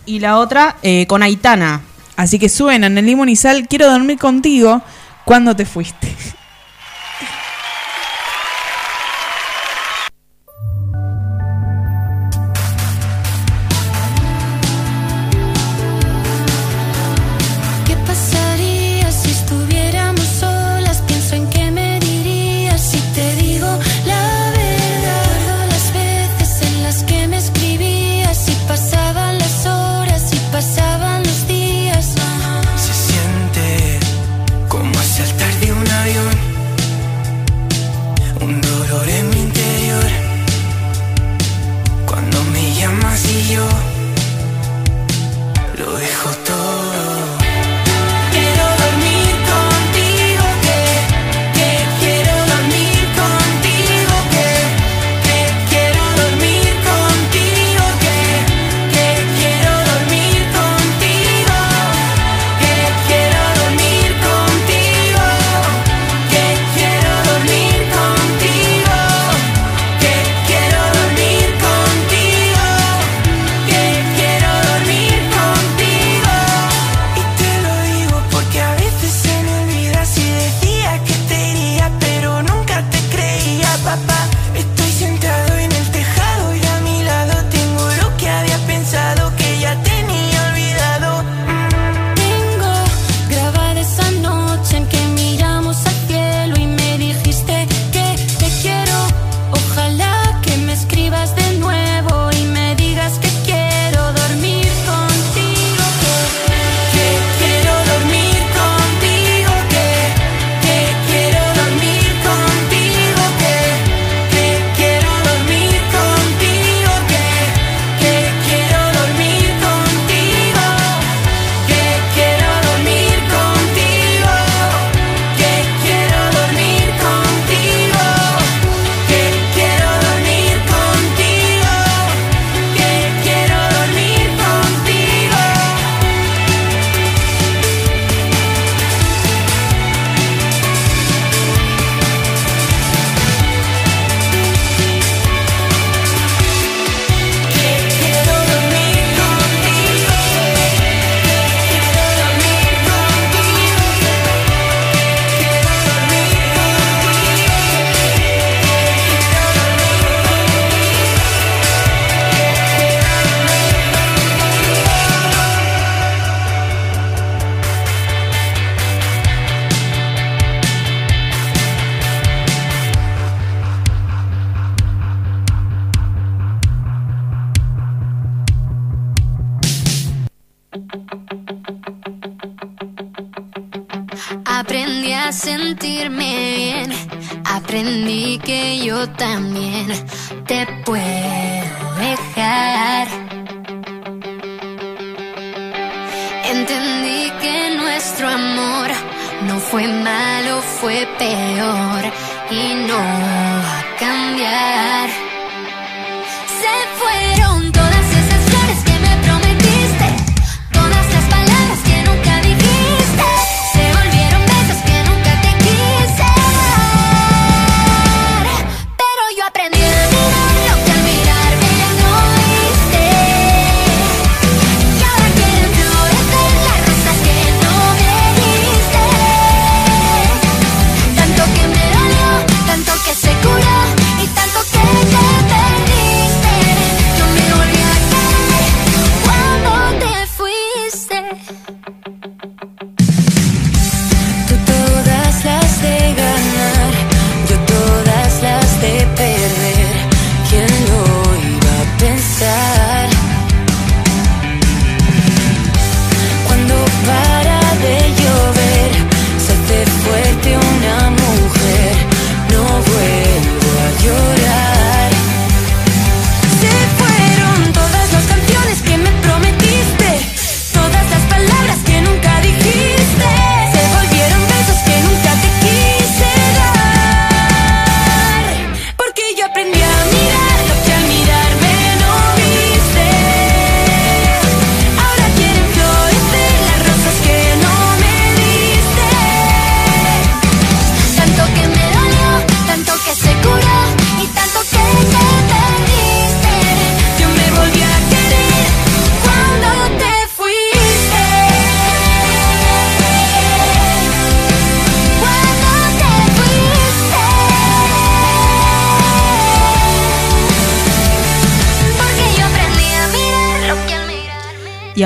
Y la otra eh, con Aitana. Así que suenan el limón y sal, quiero dormir contigo cuando te fuiste.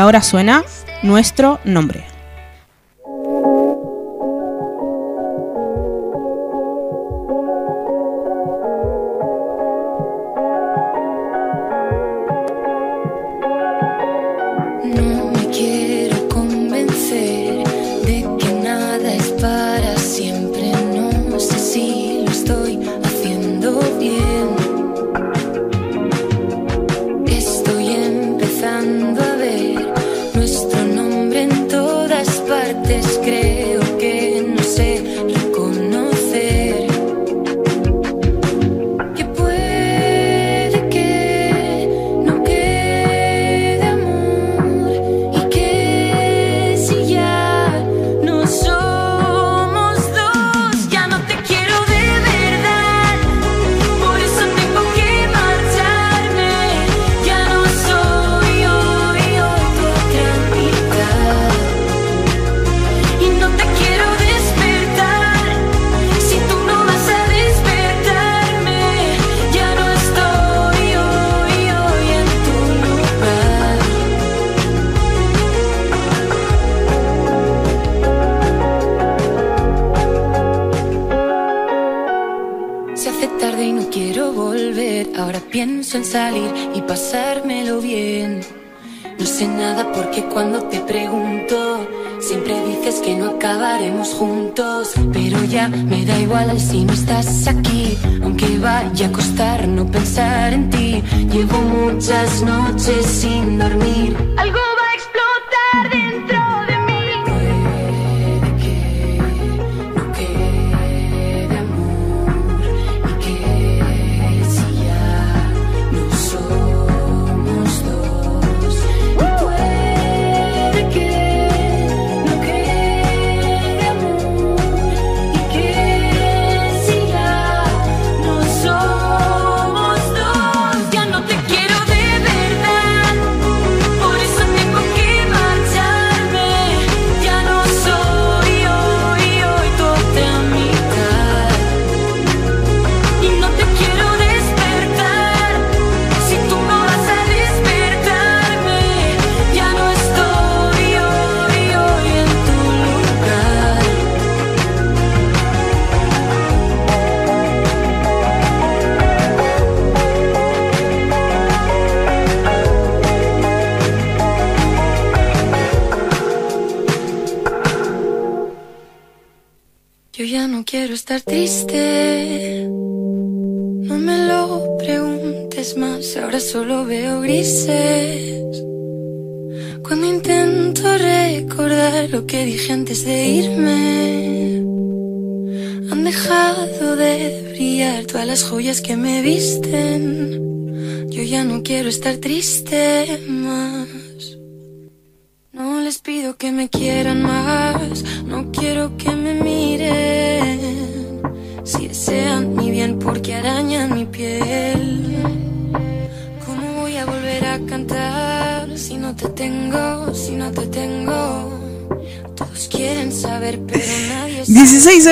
Ahora suena nuestro nombre. Pienso en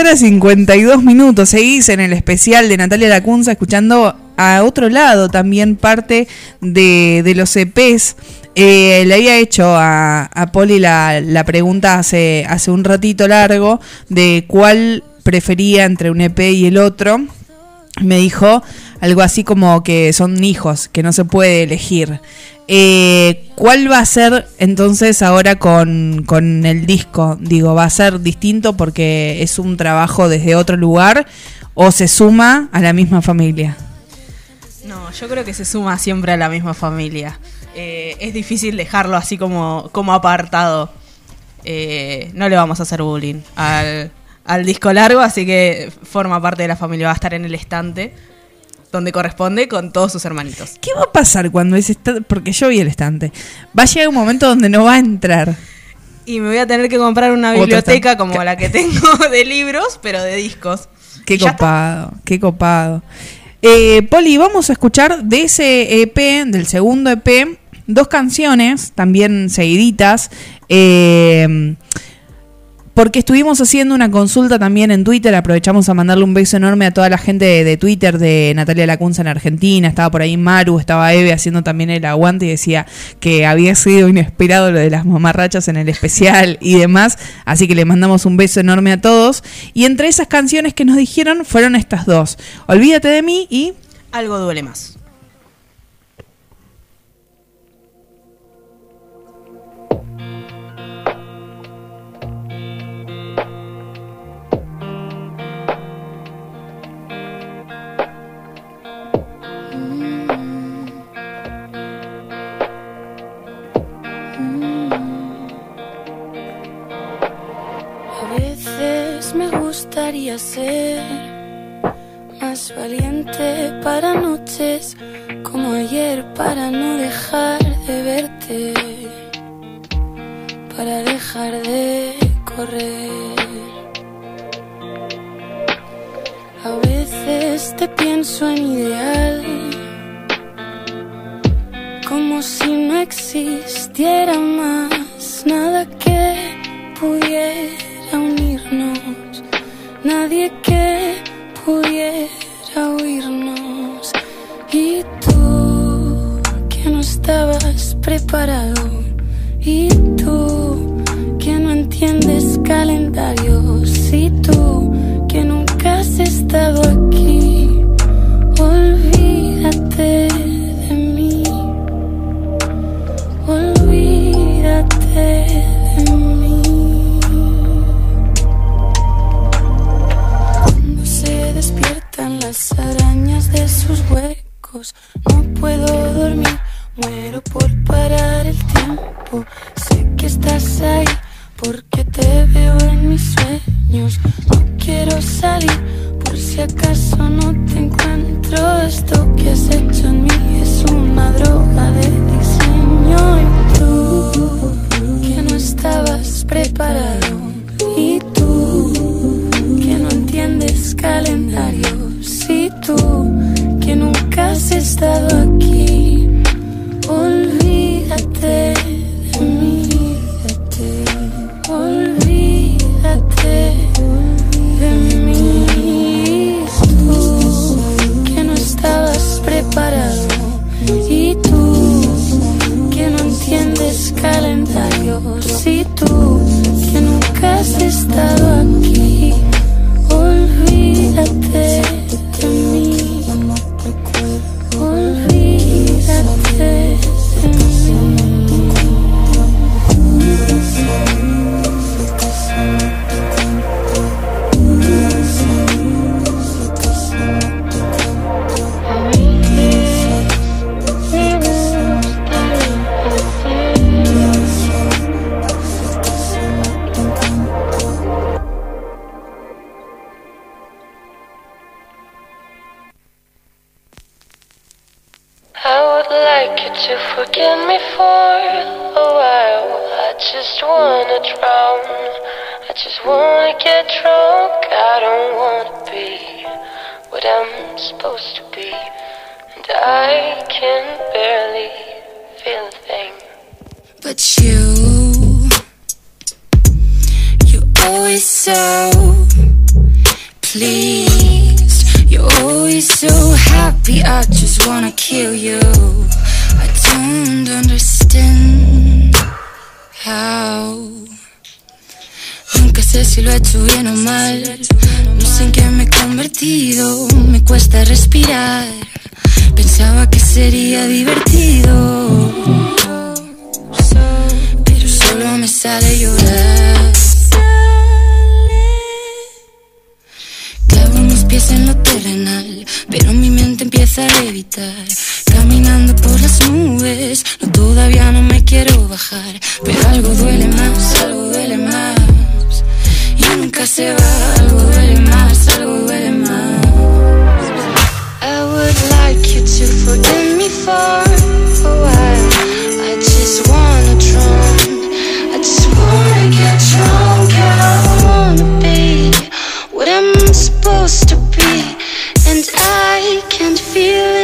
horas 52 minutos. Seguís en el especial de Natalia Lacunza escuchando a otro lado también parte de, de los EPs. Eh, le había hecho a, a Poli la, la pregunta hace, hace un ratito largo de cuál prefería entre un EP y el otro. Me dijo algo así como que son hijos, que no se puede elegir. Eh, ¿Cuál va a ser entonces ahora con, con el disco? Digo, ¿va a ser distinto porque es un trabajo desde otro lugar o se suma a la misma familia? No, yo creo que se suma siempre a la misma familia. Eh, es difícil dejarlo así como, como apartado. Eh, no le vamos a hacer bullying al, al disco largo, así que forma parte de la familia. Va a estar en el estante donde corresponde con todos sus hermanitos. ¿Qué va a pasar cuando ese estante? Porque yo vi el estante. Va a llegar un momento donde no va a entrar. Y me voy a tener que comprar una biblioteca como la que tengo [LAUGHS] de libros, pero de discos. Qué está. copado, qué copado. Eh, Poli, vamos a escuchar de ese EP, del segundo EP, dos canciones, también seguiditas. eh, porque estuvimos haciendo una consulta también en Twitter, aprovechamos a mandarle un beso enorme a toda la gente de, de Twitter de Natalia Lacunza en Argentina, estaba por ahí Maru, estaba Eve haciendo también el aguante y decía que había sido inesperado lo de las mamarrachas en el especial y demás, así que le mandamos un beso enorme a todos. Y entre esas canciones que nos dijeron fueron estas dos, Olvídate de mí y Algo duele más. Gustaría ser más valiente para noches como ayer para no dejar de verte, para dejar de correr. A veces te pienso en ideal, como si no existiera más nada que pudiera unirnos, nadie que pudiera oírnos. Y tú que no estabas preparado, y tú que no entiendes calendarios, y tú que nunca has estado aquí, olvídate las arañas de sus huecos. No puedo dormir, muero por parar el tiempo. Sé que estás ahí porque te veo en mis sueños. No quiero salir por si acaso no te encuentro. Esto que has hecho en mí es una droga de diseño. Y tú, que no estabas preparada. tú que nunca has estado aquí. Olvídate de mí, olvídate de mí. Tú que no estabas preparado y tú que no entiendes calendarios y tú que nunca has estado aquí. So pleased. You're always so happy. I just wanna kill you. I don't understand how. Nunca sé si lo he hecho bien o mal. No sé en qué me he convertido. Me cuesta respirar. Pensaba que sería divertido. Pero solo me sale llorar. Pies en lo terrenal, pero mi mente empieza a levitar. Caminando por las nubes, no todavía no me quiero bajar, pero algo duele más, algo duele más. Y nunca se va, algo duele más, algo duele más. I would like you to forgive me for a while. I just wanna feel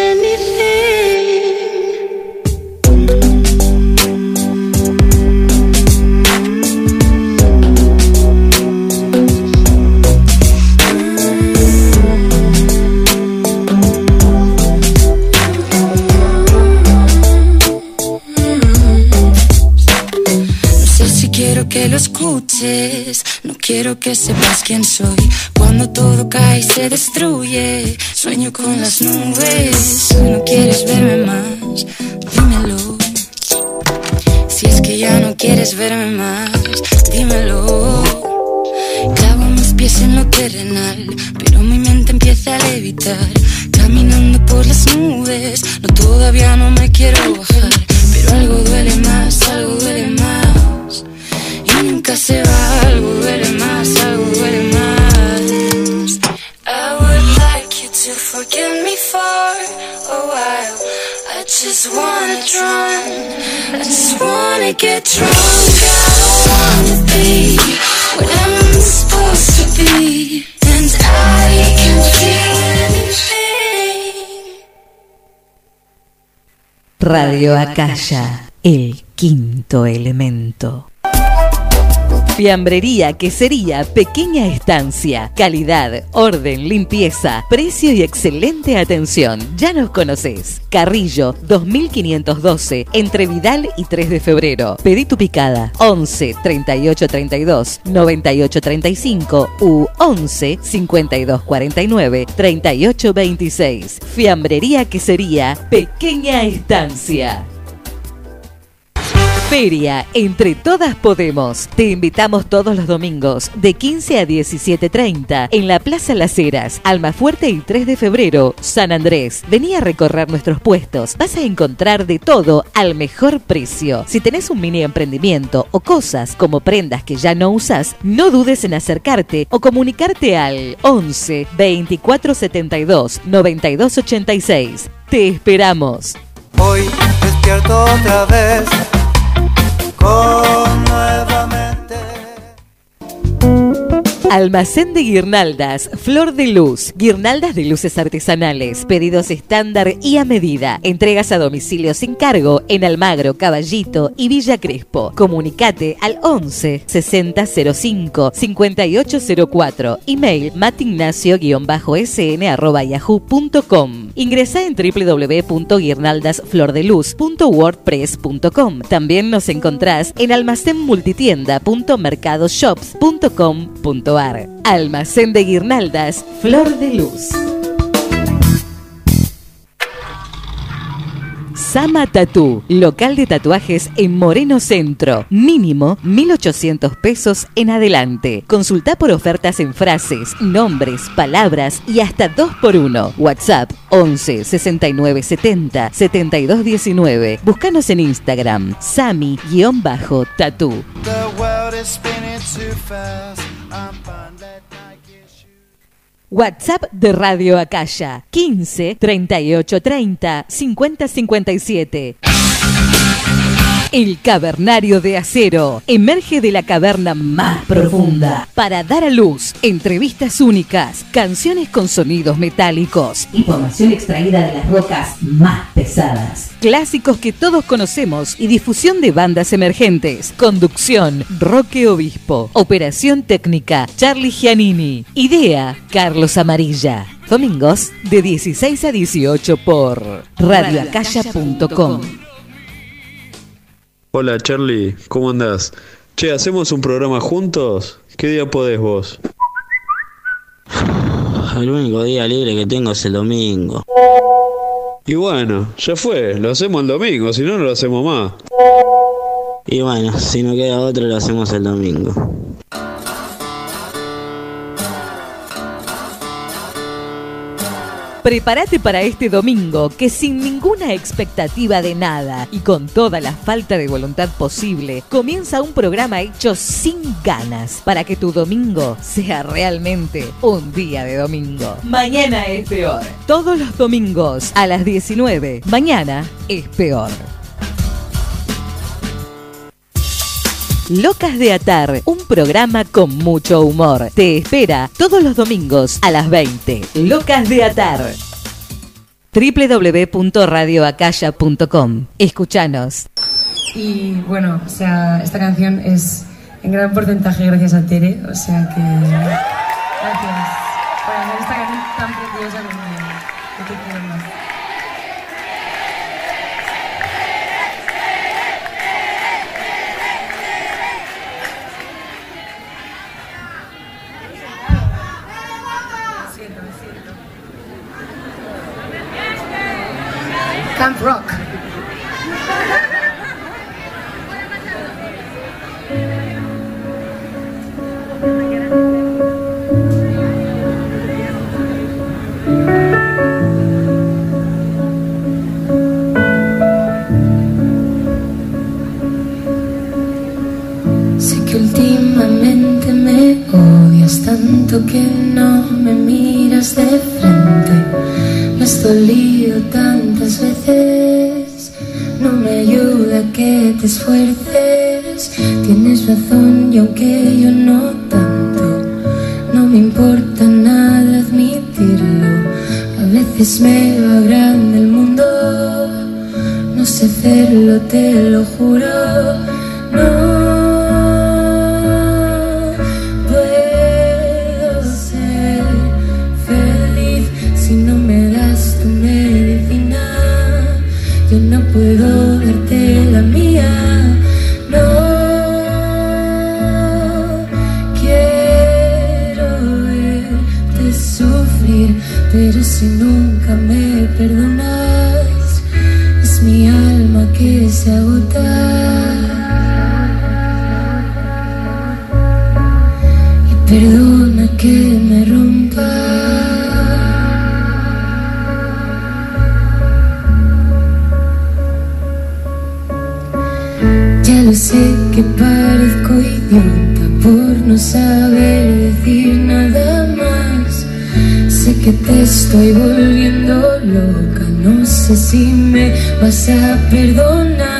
que lo escuches, no quiero que sepas quién soy. Cuando todo cae y se destruye, sueño con las nubes. No quieres verme más, dímelo. Si es que ya no quieres verme más, dímelo. Clavo mis pies en lo terrenal, pero mi mente empieza a levitar. Caminando por las nubes, no todavía no me quiero bajar, pero algo duele más, algo duele más. I would like you to forgive me for a while. I just wanna. I just wanna get drunk. What I'm supposed to be. And I. Radio Acaya, el quinto elemento. Fiambrería, quesería, pequeña estancia, calidad, orden, limpieza, precio y excelente atención. Ya nos conoces. Carrillo 2512, entre Vidal y 3 de febrero. Pedí tu picada 11 38 32 98 35 u 11 52 49 38 26. Fiambrería, quesería, pequeña estancia. Feria Entre Todas Podemos. Te invitamos todos los domingos de 15 a 17.30 en la Plaza Las Heras, Almafuerte y 3 de febrero, San Andrés. Vení a recorrer nuestros puestos. Vas a encontrar de todo al mejor precio. Si tenés un mini emprendimiento o cosas como prendas que ya no usas, no dudes en acercarte o comunicarte al 11 24 72 92 86. Te esperamos. Hoy despierto otra vez nuevamente. Almacén de guirnaldas, Flor de Luz, guirnaldas de luces artesanales, pedidos estándar y a medida. Entregas a domicilio sin cargo en Almagro, Caballito y Villa Crespo. Comunicate al 11 6005 5804. Email matignacio-sn arroba yahoo.com. Ingresa en www.guirnaldasflordeluz.wordpress.com. También nos encontrás en almacenmultitienda.mercadoshops.com.ar. Almacén de guirnaldas, Flor de Luz. Sama Tattoo, local de tatuajes en Moreno Centro. Mínimo 1.800 pesos en adelante. Consulta por ofertas en frases, nombres, palabras y hasta 2x1. WhatsApp 11 69 70 72 19. Búscanos en Instagram, Sami-Tattoo. WhatsApp de Radio Acaya 15 38 30 50 57. El Cavernario de Acero emerge de la caverna más profunda para dar a luz entrevistas únicas, canciones con sonidos metálicos, Información extraída de las rocas más pesadas. clásicos que todos conocemos y difusión de bandas emergentes. Conducción, Roque Obispo. Operación técnica, Charlie Giannini. Idea, Carlos Amarilla. Domingos de 16 a 18 por radioacaya.com. Hola Charlie, ¿cómo andás? Che, ¿hacemos un programa juntos? ¿Qué día podés vos? [SIGHS] El único día libre que tengo es el domingo. Y bueno, ya fue, lo hacemos el domingo, si no, no lo hacemos más. Y bueno, si no queda otro, lo hacemos el domingo. Prepárate para este domingo que sin ninguna expectativa de nada y con toda la falta de voluntad posible, comienza un programa hecho sin ganas para que tu domingo sea realmente un día de domingo. Mañana es peor. Todos los domingos a las 19. Mañana es peor. Locas de Atar, un programa con mucho humor. Te espera todos los domingos a las 20. Locas de Atar www.radioacaya.com. Escuchanos. Y bueno, o sea, esta canción es en gran porcentaje gracias a Tere, o sea que. Gracias Camp Rock. Sé que últimamente me odias tanto que no me miras de frente. Has dolido tantas veces, no me ayuda que te esfuerces. Tienes razón y aunque yo no tanto, no me importa nada admitirlo. A veces me va grande el mundo, no sé hacerlo, te lo juro. No si nunca me perdonas, es mi alma que se agota. Y perdona que me rompa. Ya lo sé que parezco idiota por no saber que te estoy volviendo loca, no sé si me vas a perdonar.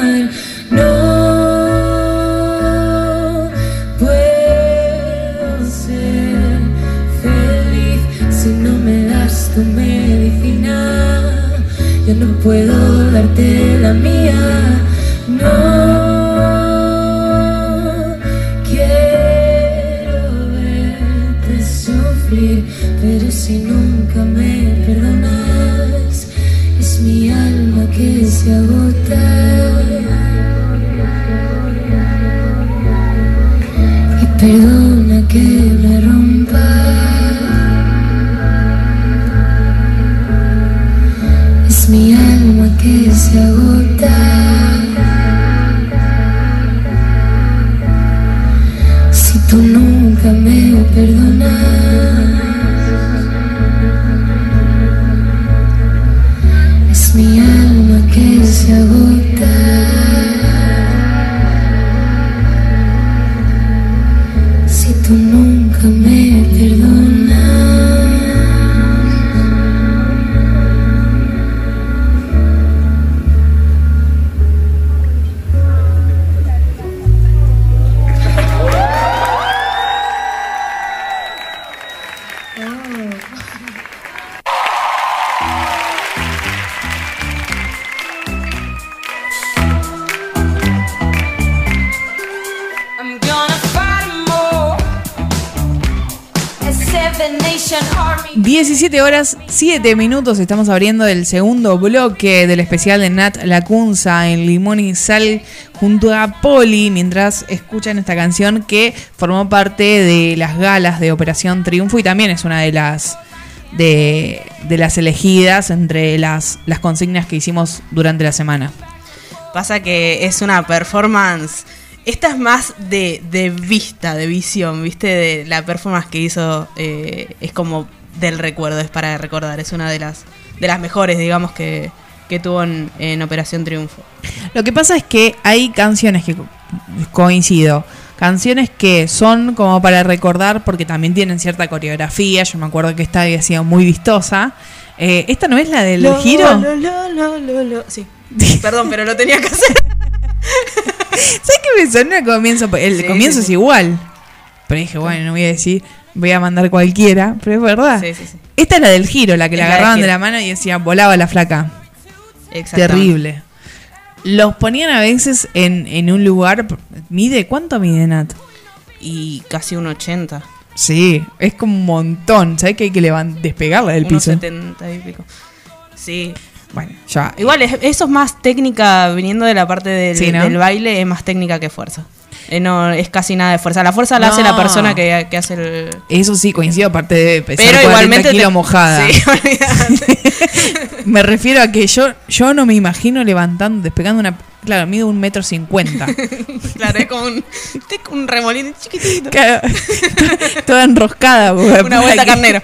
7 minutos, estamos abriendo el segundo bloque del especial de Nat Lacunza en Limón y Sal junto a Poli, mientras escuchan esta canción que formó parte de las galas de Operación Triunfo y también es una de las de, de las elegidas entre las, las consignas que hicimos durante la semana. Pasa que es una performance. Esta es más de, de vista, de visión, ¿viste? De la performance que hizo. eh, es como del recuerdo, es para recordar. Es una de las, de las mejores, digamos, que, que tuvo en, en Operación Triunfo. Lo que pasa es que hay canciones que co- coincido. Canciones que son como para recordar porque también tienen cierta coreografía. Yo me acuerdo que esta había sido muy vistosa. Eh, ¿Esta no es la del Lo, giro? lo, lo. Sí. [LAUGHS] Perdón, pero lo tenía que hacer. [LAUGHS] ¿Sabes qué me sonó al comienzo? El Sí, comienzo sí, es igual. Pero dije, bueno, no voy a decir, voy a mandar cualquiera. Pero es verdad. Sí, sí, sí. Esta es la del giro, la que Es la agarraban de la mano y decía, volaba la flaca. Terrible. Los ponían a veces en, en un lugar. ¿Mide? ¿Cuánto mide Nat? Y casi un 80. Sí, es como un montón. ¿Sabes que hay que despegarla del piso? 70 y pico. Sí. Bueno, ya. Igual, es- eso es más técnica, viniendo de la parte del, del baile, es más técnica que fuerza. Eh, no es casi nada de fuerza. La fuerza la hace la persona que, que hace el. Eso sí, coincido, aparte de pesar Pero 40 igualmente. kilos te- mojada. Sí. [LAUGHS] Me refiero a que yo, yo no me imagino levantando, despegando una. Claro, mido un metro cincuenta. [LAUGHS] claro, es como un, un remolino chiquitito. Claro, [LAUGHS] toda enroscada. Una vuelta que- carnero.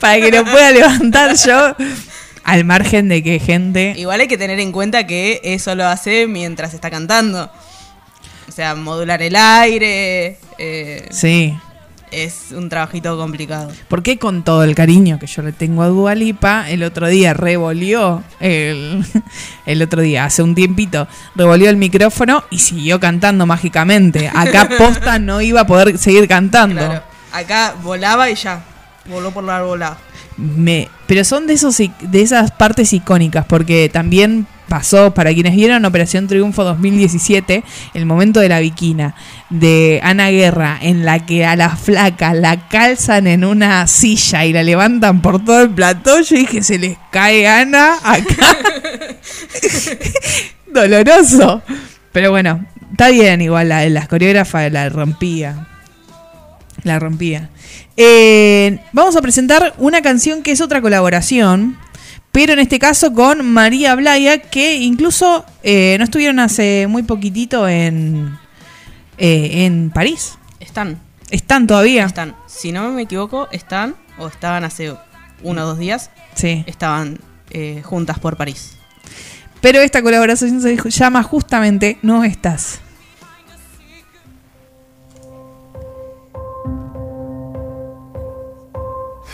Para que lo pueda levantar yo. Al margen de que gente. Igual hay que tener en cuenta que eso lo hace mientras está cantando. O sea, modular el aire. eh, Sí. Es un trabajito complicado. Porque con todo el cariño que yo le tengo a Dualipa, el otro día revolvió el, [LAUGHS] el otro día, hace un tiempito, revolvió el micrófono y siguió cantando mágicamente. Acá [LAUGHS] posta no iba a poder seguir cantando. Claro. Acá volaba y ya. Voló por la volada. Me, pero son de esos de esas partes icónicas, porque también pasó, para quienes vieron Operación Triunfo 2017, el momento de la viquina de Ana Guerra, en la que a la flaca la calzan en una silla y la levantan por todo el plató, yo dije, se les cae Ana acá. [LAUGHS] Doloroso. Pero bueno, está bien igual, la, las coreógrafas la rompía. La rompía. Eh, vamos a presentar una canción que es otra colaboración, pero en este caso con María Blaya, que incluso eh, no estuvieron hace muy poquitito en, eh, en París. Están. ¿Están todavía? Están. Si no me equivoco, están, o estaban hace uno o dos días, Sí. estaban eh, juntas por París. Pero esta colaboración se llama justamente No estás.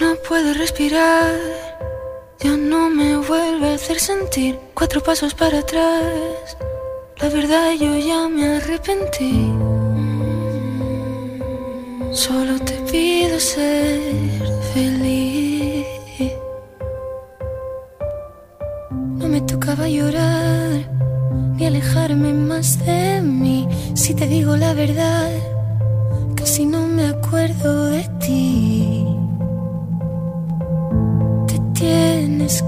No puedo respirar, ya no me vuelve a hacer sentir cuatro pasos para atrás. La verdad yo ya me arrepentí. Solo te pido ser feliz. No me tocaba llorar ni alejarme más de mí. Si te digo la verdad, casi no me acuerdo de ti. Te tienes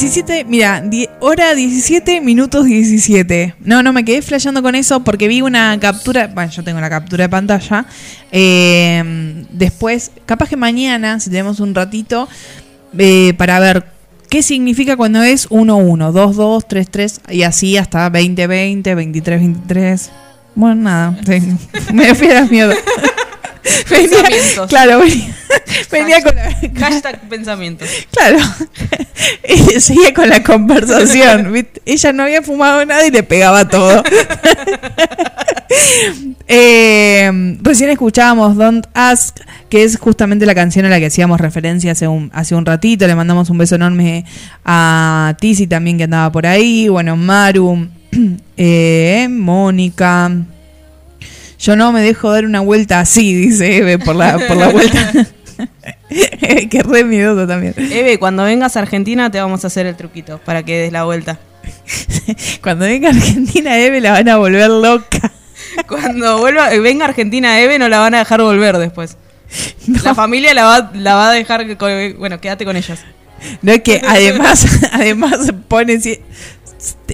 17, mira, hora 17, minutos 17. No, no, me quedé flasheando con eso porque vi una captura, bueno, yo tengo la captura de pantalla. Eh, después, capaz que mañana, si tenemos un ratito, eh, para ver qué significa cuando es 1-1, 2-2, 3-3 y así hasta 20-20, 23-23. Bueno, nada, sí. [LAUGHS] me refiero a miedo. [LAUGHS] Venía- Pensamientos. claro, venía, venía con la, Hashtag pensamientos. Claro. [LAUGHS] Y seguía con la conversación. [LAUGHS] Ella no había fumado nada y le pegaba todo. Eh, recién escuchábamos Don't Ask, que es justamente la canción a la que hacíamos referencia hace un, hace un ratito. Le mandamos un beso enorme a Tizi también que andaba por ahí. Bueno, Maru, [CLEARS THROAT] eh, Mónica. Yo no me dejo dar una vuelta así, dice Eve, por la, por la vuelta. [LAUGHS] que re miedoso también. Eve, cuando vengas a Argentina te vamos a hacer el truquito para que des la vuelta. [LAUGHS] Cuando venga a Argentina, Eve la van a volver loca. [LAUGHS] Cuando vuelva, venga a Argentina Eve no la van a dejar volver después. La familia la va, la va a dejar, con- bueno, quédate con ellas. No es que además, además pone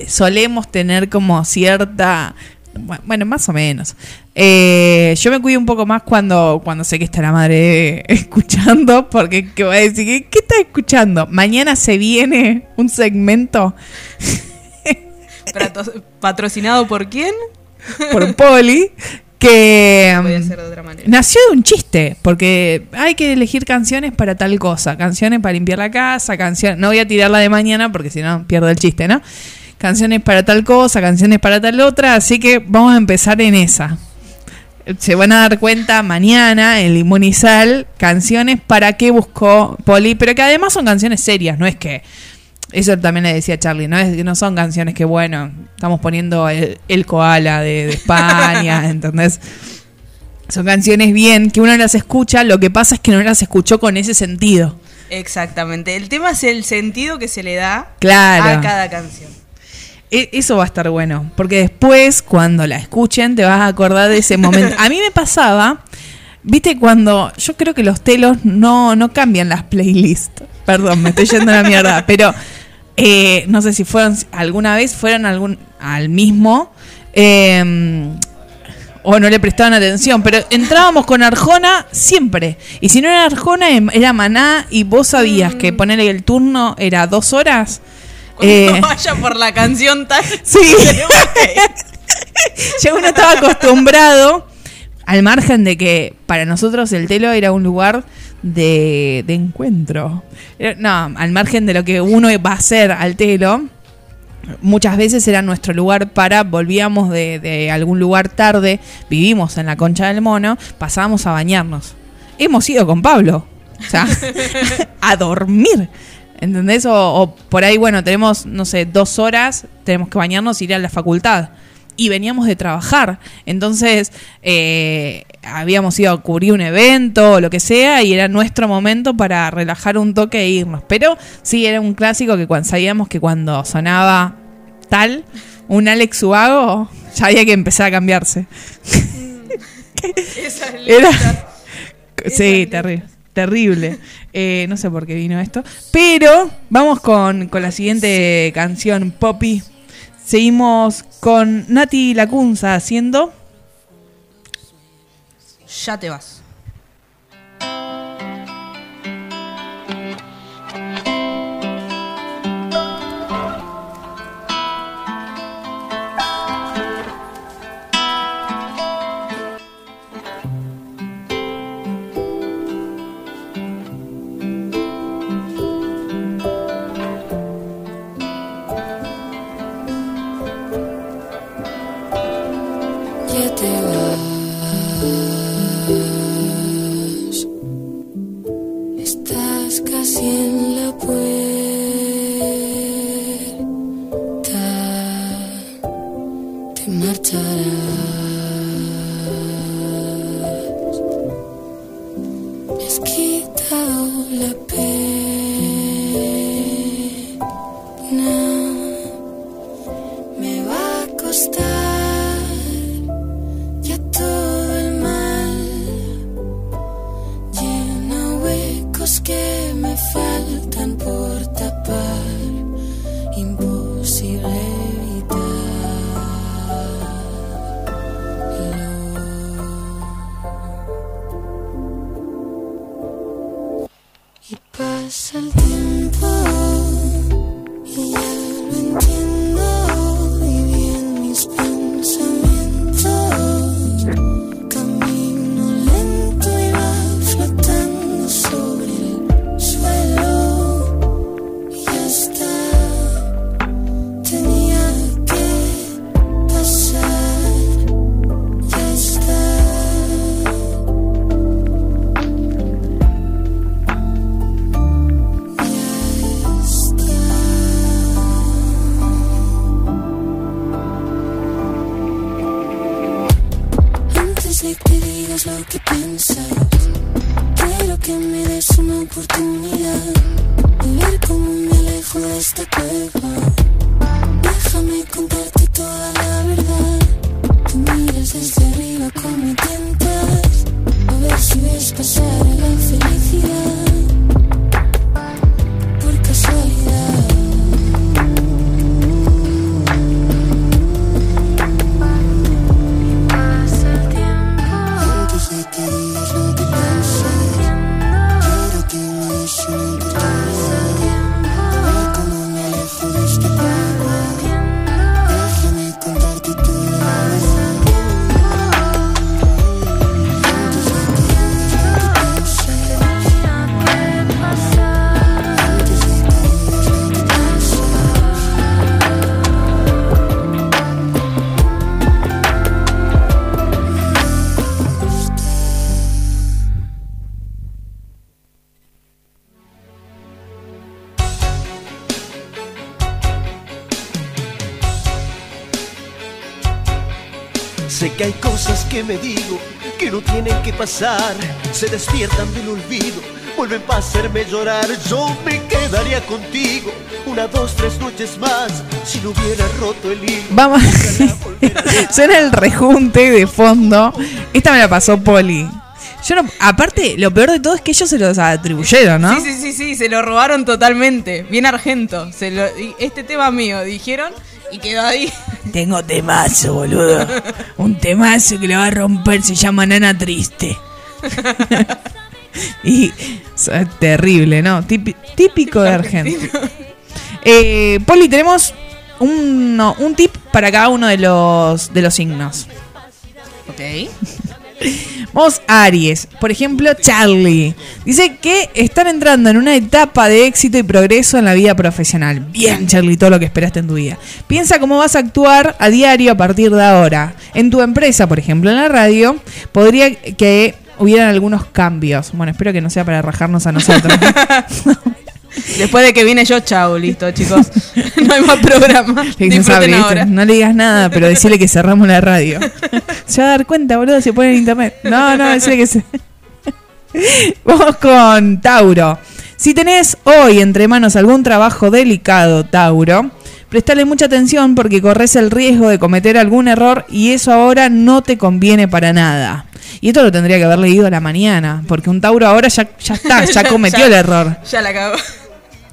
solemos tener como cierta bu- bueno, más o menos. Eh, yo me cuido un poco más cuando, cuando sé que está la madre [LAUGHS] escuchando, porque ¿qué va a decir? ¿Qué, está escuchando? Mañana se viene un segmento. [LAUGHS] ¿Patrocinado por quién? por Poli, que de otra manera. nació de un chiste, porque hay que elegir canciones para tal cosa, canciones para limpiar la casa, canciones, no voy a tirarla de mañana porque si no pierdo el chiste, ¿no? Canciones para tal cosa, canciones para tal otra, así que vamos a empezar en esa. Se van a dar cuenta mañana en Sal, canciones para qué buscó Poli, pero que además son canciones serias, no es que eso también le decía Charlie, no es que no son canciones que, bueno, estamos poniendo el, el koala de, de España, [LAUGHS] ¿entendés? Son canciones bien, que uno las escucha, lo que pasa es que no las escuchó con ese sentido. Exactamente. El tema es el sentido que se le da Claro. a cada canción. E- Eso va a estar bueno, porque después, cuando la escuchen, te vas a acordar de ese momento. [LAUGHS] A mí me pasaba, viste, cuando yo creo que los telos no, no cambian las playlists. Perdón, me estoy yendo a la mierda, [LAUGHS] pero eh, no sé si fueron alguna vez fueron algún, al mismo. eh, o no le prestaban atención, pero entrábamos con Arjona siempre. Y si no era Arjona, em- era Maná y vos sabías que ponerle el turno era dos horas. Cuando eh, [LAUGHS] vaya por la canción tal. Sí. [LAUGHS] [LAUGHS] ya uno estaba acostumbrado, al margen de que para nosotros el telo era un lugar de, de encuentro. Era- No, al margen de lo que uno va a hacer al telo, muchas veces era nuestro lugar para, volvíamos de, de algún lugar tarde, vivimos en la concha del mono, pasábamos a bañarnos. Hemos ido con Pablo, o sea, a dormir. ¿Entendés? O, o por ahí, bueno, tenemos, no sé, dos horas, tenemos que bañarnos y ir a la facultad. Y veníamos de trabajar. Entonces, eh, habíamos ido a cubrir un evento o lo que sea, y era nuestro momento para relajar un toque e irnos. Pero sí, era un clásico que cuando sabíamos que cuando sonaba tal, un Alex Ubago, ya había que empezar a cambiarse. [LAUGHS] Esa es Era. [LAUGHS] Sí, terrible. Terrible. Eh, no sé por qué vino esto. Pero vamos con, con la siguiente canción, Poppy. Seguimos con Nati Lacunza haciendo. Ya te vas. Que me digo que no tienen que pasar. Se despiertan del olvido, vuelven para hacerme llorar. Yo me quedaría contigo una, dos, tres noches más si no hubiera roto el hilo. Vamos. [LAUGHS] Suena el rejunte de fondo. Esta me la pasó Poli. Yo no, aparte, lo peor de todo es que ellos se los atribuyeron, ¿no? Sí, sí, sí, sí, se lo robaron totalmente. Bien argento. Se lo, este tema mío, dijeron, y quedó ahí. Tengo temazo, boludo. [LAUGHS] Un temazo que le va a romper, se llama Nana Triste. [LAUGHS] y es terrible, ¿no? Típi- típico de Argentina. Eh, Poli, tenemos un, no, un tip para cada uno de los, de los signos. Ok. [LAUGHS] Vamos Aries. Por ejemplo, Charlie. Dice que están entrando en una etapa de éxito y progreso en la vida profesional. Bien, Charlie, todo lo que esperaste en tu vida. Piensa cómo vas a actuar a diario a partir de ahora. En tu empresa, por ejemplo, en la radio, podría que hubieran algunos cambios. Bueno, espero que no sea para rajarnos a nosotros. [LAUGHS] Después de que viene yo, chao, listo, chicos. [LAUGHS] no hay más programa. [LAUGHS] Le dice, Disfruten "Sabri, ¿viste? ahora. No le digas nada, pero decirle que cerramos la radio. [LAUGHS] Se va a dar cuenta, boludo, se pone en internet. No, no, decirle que se. Vamos con Tauro. Si tenés hoy entre manos algún trabajo delicado, Tauro, prestale mucha atención porque corres el riesgo de cometer algún error y eso ahora no te conviene para nada. Y esto lo tendría que haber leído a la mañana, porque un Tauro ahora ya, ya está, ya cometió el error. Ya la cago.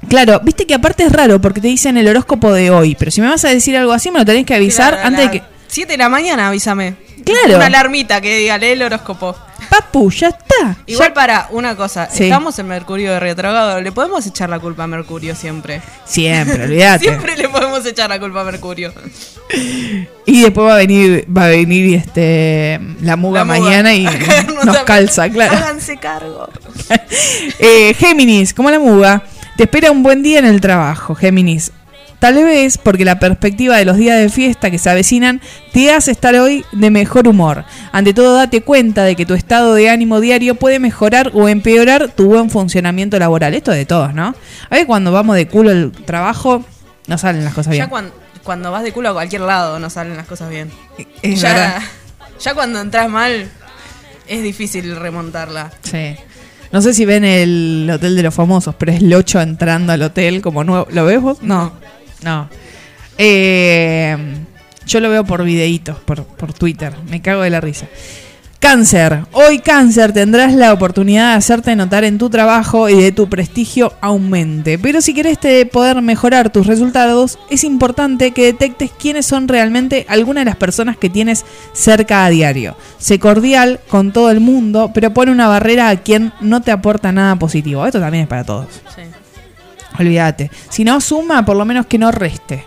Claro, viste que aparte es raro porque te dicen el horóscopo de hoy, pero si me vas a decir algo así me lo tenés que avisar Claro, antes la- de que... 7 de la mañana, avísame. Claro. Una alarmita que diga, lee el horóscopo. Papu, ya está. Igual para una cosa, Sí. estamos en Mercurio de retrogrado, le podemos echar la culpa a Mercurio siempre. Siempre, olvídate. [LAUGHS] Siempre le podemos echar la culpa a Mercurio. [LAUGHS] Y después va a venir, va a venir este la muga, La muga. mañana y [LAUGHS] nos calza, claro. Háganse cargo. Eh, Géminis, como la muga, te espera un buen día en el trabajo, Géminis. Tal vez porque la perspectiva de los días de fiesta que se avecinan te hace estar hoy de mejor humor. Ante todo, date cuenta de que tu estado de ánimo diario puede mejorar o empeorar tu buen funcionamiento laboral. Esto de todos, ¿no? A veces cuando vamos de culo al trabajo, no salen las cosas bien. Ya cuan- cuando vas de culo a cualquier lado no salen las cosas bien. Es ya, verdad. ya cuando entras mal es difícil remontarla. Sí. No sé si ven el Hotel de los Famosos, pero es Locho entrando al hotel como nuevo. ¿Lo ves vos? No. No. Eh, yo lo veo por videitos, por, por Twitter. Me cago de la risa. Cáncer. Hoy cáncer tendrás la oportunidad de hacerte notar en tu trabajo y de tu prestigio aumente. Pero si querés te- poder mejorar tus resultados, es importante que detectes quiénes son realmente algunas de las personas que tienes cerca a diario. Sé cordial con todo el mundo, pero pone una barrera a quien no te aporta nada positivo. Esto también es para todos. Sí. Olvídate. Si no suma, por lo menos que no reste.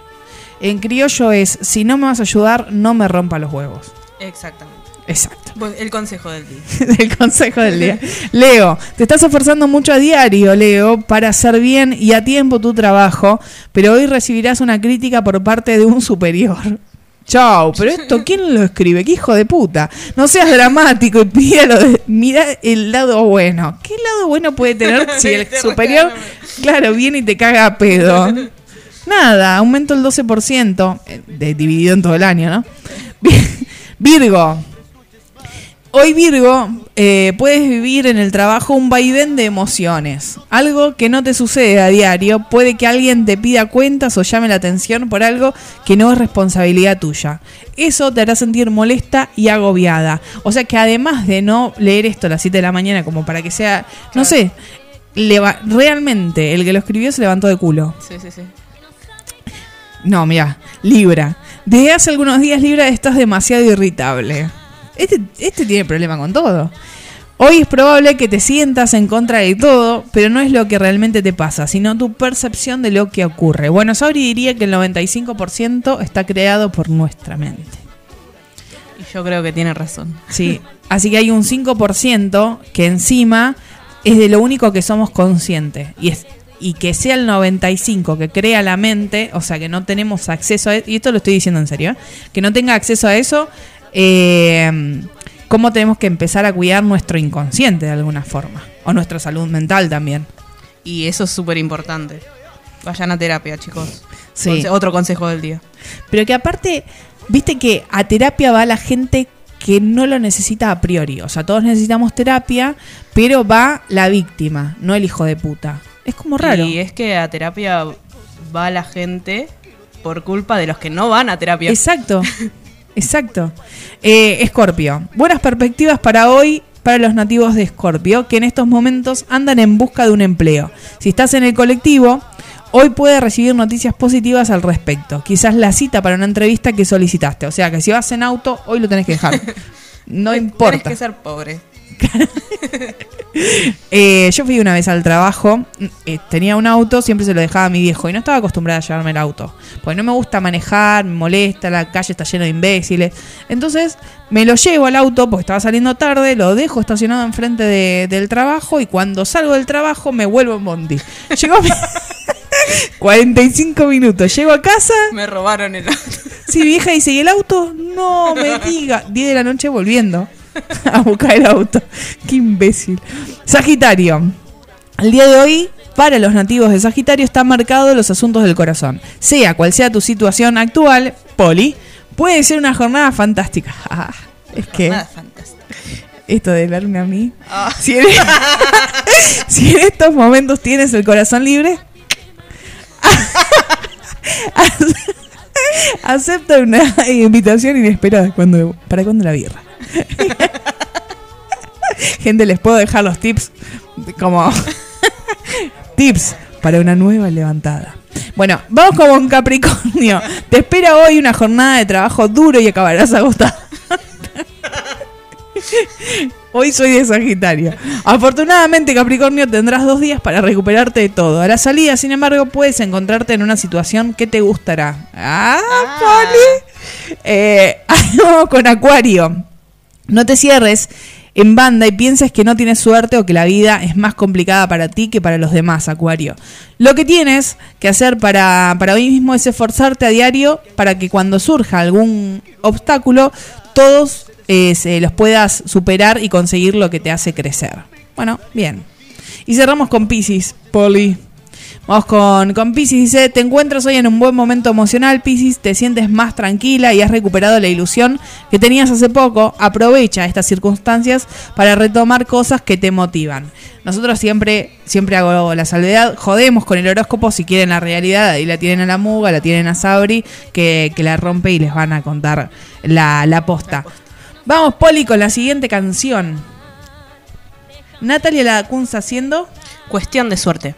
En criollo es, si no me vas a ayudar, no me rompa los huevos. Exactamente. Exacto. El consejo del día. [LAUGHS] del consejo del día. Leo, te estás esforzando mucho a diario, Leo, para hacer bien y a tiempo tu trabajo, pero hoy recibirás una crítica por parte de un superior. Chau, pero esto, [LAUGHS] ¿quién lo escribe? ¿Qué hijo de puta? No seas dramático y pídalo. de- mira el lado bueno. ¿Qué lado bueno puede tener [LAUGHS] si el superior, claro, viene y te caga a pedo? Nada, aumento el 12%, eh, de- dividido en todo el año, ¿no? Virgo, Hoy Virgo, eh, puedes vivir en el trabajo un vaivén de emociones. Algo que no te sucede a diario. Puede que alguien te pida cuentas o llame la atención por algo que no es responsabilidad tuya. Eso te hará sentir molesta y agobiada. O sea que además de no leer esto a las 7 de la mañana como para que sea, no sé, leva- realmente el que lo escribió se levantó de culo. Sí, sí, sí. No, mira, Libra. Desde hace algunos días, Libra, estás demasiado irritable. Este, este tiene problema con todo. Hoy es probable que te sientas en contra de todo, pero no es lo que realmente te pasa, sino tu percepción de lo que ocurre. Bueno, Sabri diría que el 95% está creado por nuestra mente. Y yo creo que tiene razón. Sí, así que hay un 5% que encima es de lo único que somos conscientes. Y, es, y que sea el 95% que crea la mente, o sea, que no tenemos acceso a y esto lo estoy diciendo en serio, ¿eh? que no tenga acceso a eso, eh, ¿cómo tenemos que empezar a cuidar nuestro inconsciente de alguna forma? O nuestra salud mental también. Y eso es súper importante. Vayan a terapia, chicos. Sí. Conse- Otro consejo del día. Pero que aparte, viste que a terapia va la gente que no lo necesita a priori. O sea, todos necesitamos terapia, pero va la víctima, no el hijo de puta. Es como raro. Y es que a terapia va la gente por culpa de los que no van a terapia. Exacto, [LAUGHS] exacto. Eh, Escorpio, buenas perspectivas para hoy para los nativos de Escorpio, que en estos momentos andan en busca de un empleo. Si estás en el colectivo, hoy puedes recibir noticias positivas al respecto. Quizás la cita para una entrevista que solicitaste. O sea que si vas en auto, hoy lo tenés que dejar. [LAUGHS] No importa. Tienes que ser pobre. [LAUGHS] Eh, yo fui una vez al trabajo, eh, tenía un auto, siempre se lo dejaba a mi viejo y no estaba acostumbrada a llevarme el auto. Porque no me gusta manejar, me molesta, la calle está llena de imbéciles. Entonces me lo llevo al auto porque estaba saliendo tarde, lo dejo estacionado enfrente de- del trabajo y cuando salgo del trabajo me vuelvo en bondi. Llego a mi- [LAUGHS] 45 minutos, llego a casa. Me robaron el auto. Sí, vieja, dice, ¿y el auto? No me [LAUGHS] diga. 10 de la noche volviendo [LAUGHS] a buscar el auto. Qué imbécil. Sagitario. El día de hoy, para los nativos de Sagitario, están marcados los asuntos del corazón. Sea cual sea tu situación actual, Poli, puede ser una jornada fantástica. [LAUGHS] Ah, es que Nada fantástica. esto de verme a mí. Ah. Si, en, [LAUGHS] si en estos momentos tienes el corazón libre, acepta una invitación inesperada. Cuando, ¿Para cuándo la birra? [LAUGHS] Gente, les puedo dejar los tips como [LAUGHS] tips para una nueva levantada. Bueno, vamos con Capricornio. Te espera hoy una jornada de trabajo duro y acabarás agotado. [LAUGHS] Hoy soy de Sagitario. Afortunadamente, Capricornio, tendrás dos días para recuperarte de todo. A la salida, sin embargo, puedes encontrarte en una situación que te gustará. ¡Ah, Poli! Eh, con Acuario. No te cierres en banda y pienses que no tienes suerte o que la vida es más complicada para ti que para los demás, Acuario. Lo que tienes que hacer para, para hoy mismo es esforzarte a diario para que cuando surja algún obstáculo, todos eh, se los puedas superar y conseguir lo que te hace crecer. Bueno, bien. Y cerramos con Pisces, Poli. Vamos con, con Pisces, dice, te encuentras hoy en un buen momento emocional, Pisces, te sientes más tranquila y has recuperado la ilusión que tenías hace poco. Aprovecha estas circunstancias para retomar cosas que te motivan. Nosotros siempre, siempre hago la salvedad, jodemos con el horóscopo, si quieren la realidad, ahí la tienen a la Muga, la tienen a Sabri, que, que la rompe y les van a contar la, la posta. Vamos, Poli, con la siguiente canción. Natalia Lacunza haciendo... Cuestión de suerte.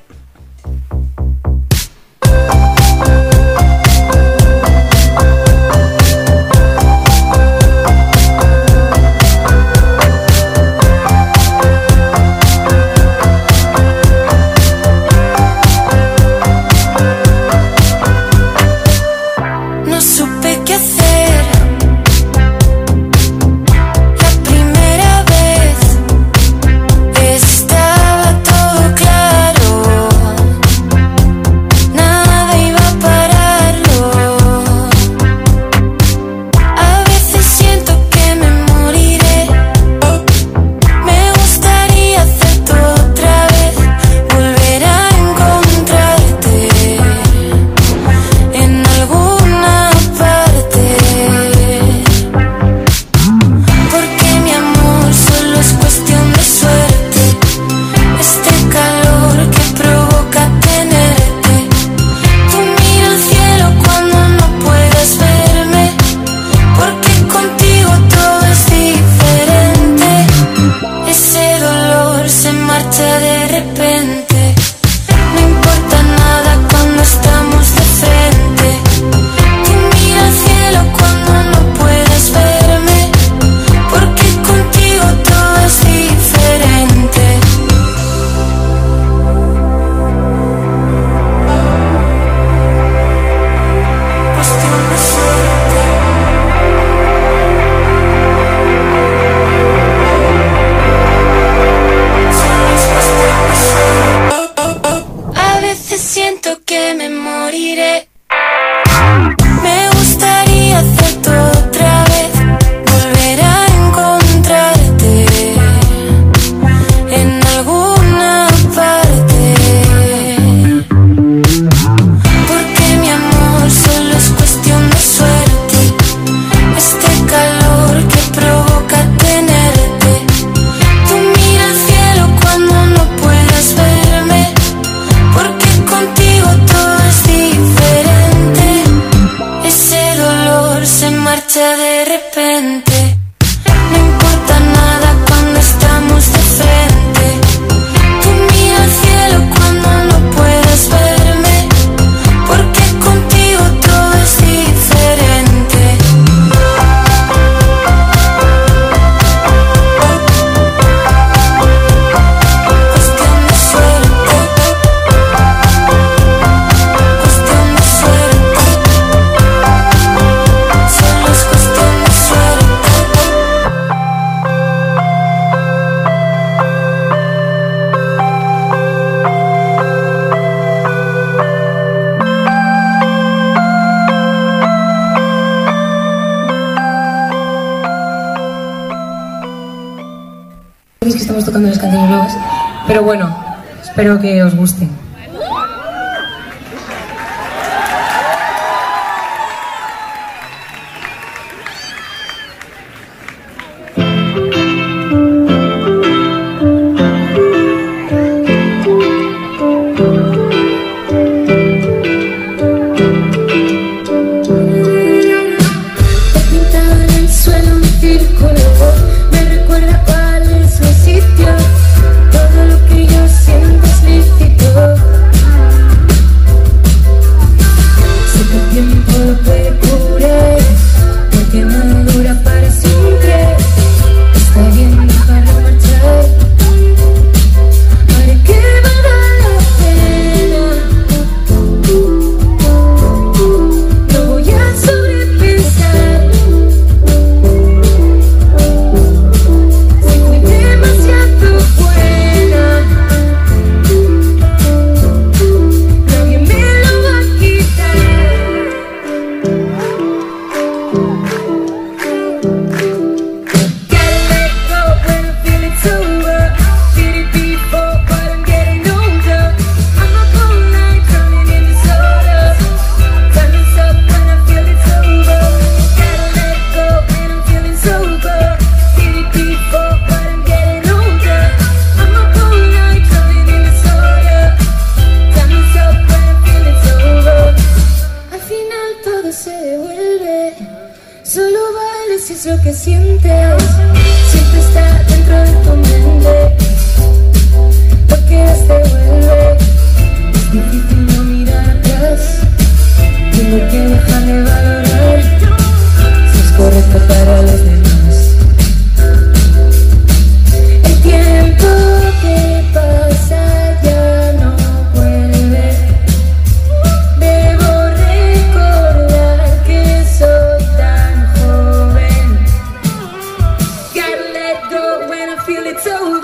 feel it too.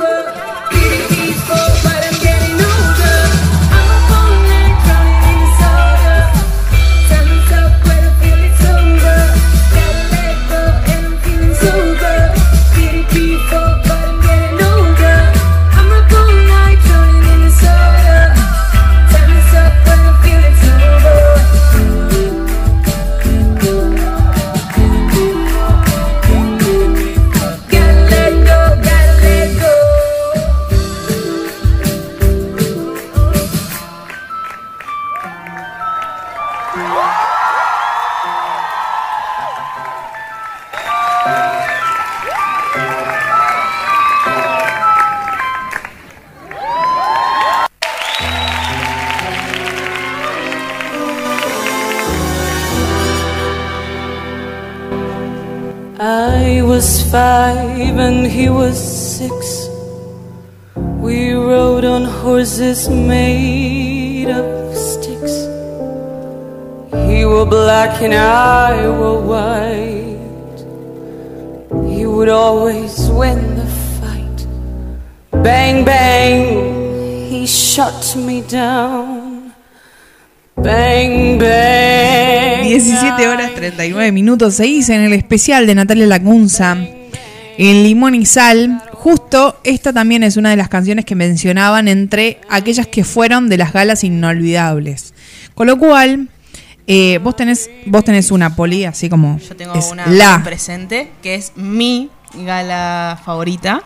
is made of sticks. He were black and I were white. He would always win the fight. Bang, bang, he shut me down. Bang, bang. 17 horas 39 minutos. Se hizo en el especial de Natalia Lacunza en Limón y Sal Justo esta también es una de las canciones que mencionaban entre aquellas que fueron de las galas inolvidables. Con lo cual, eh, vos, tenés, vos tenés una poli, así como. Yo tengo una la. presente, que es mi gala favorita.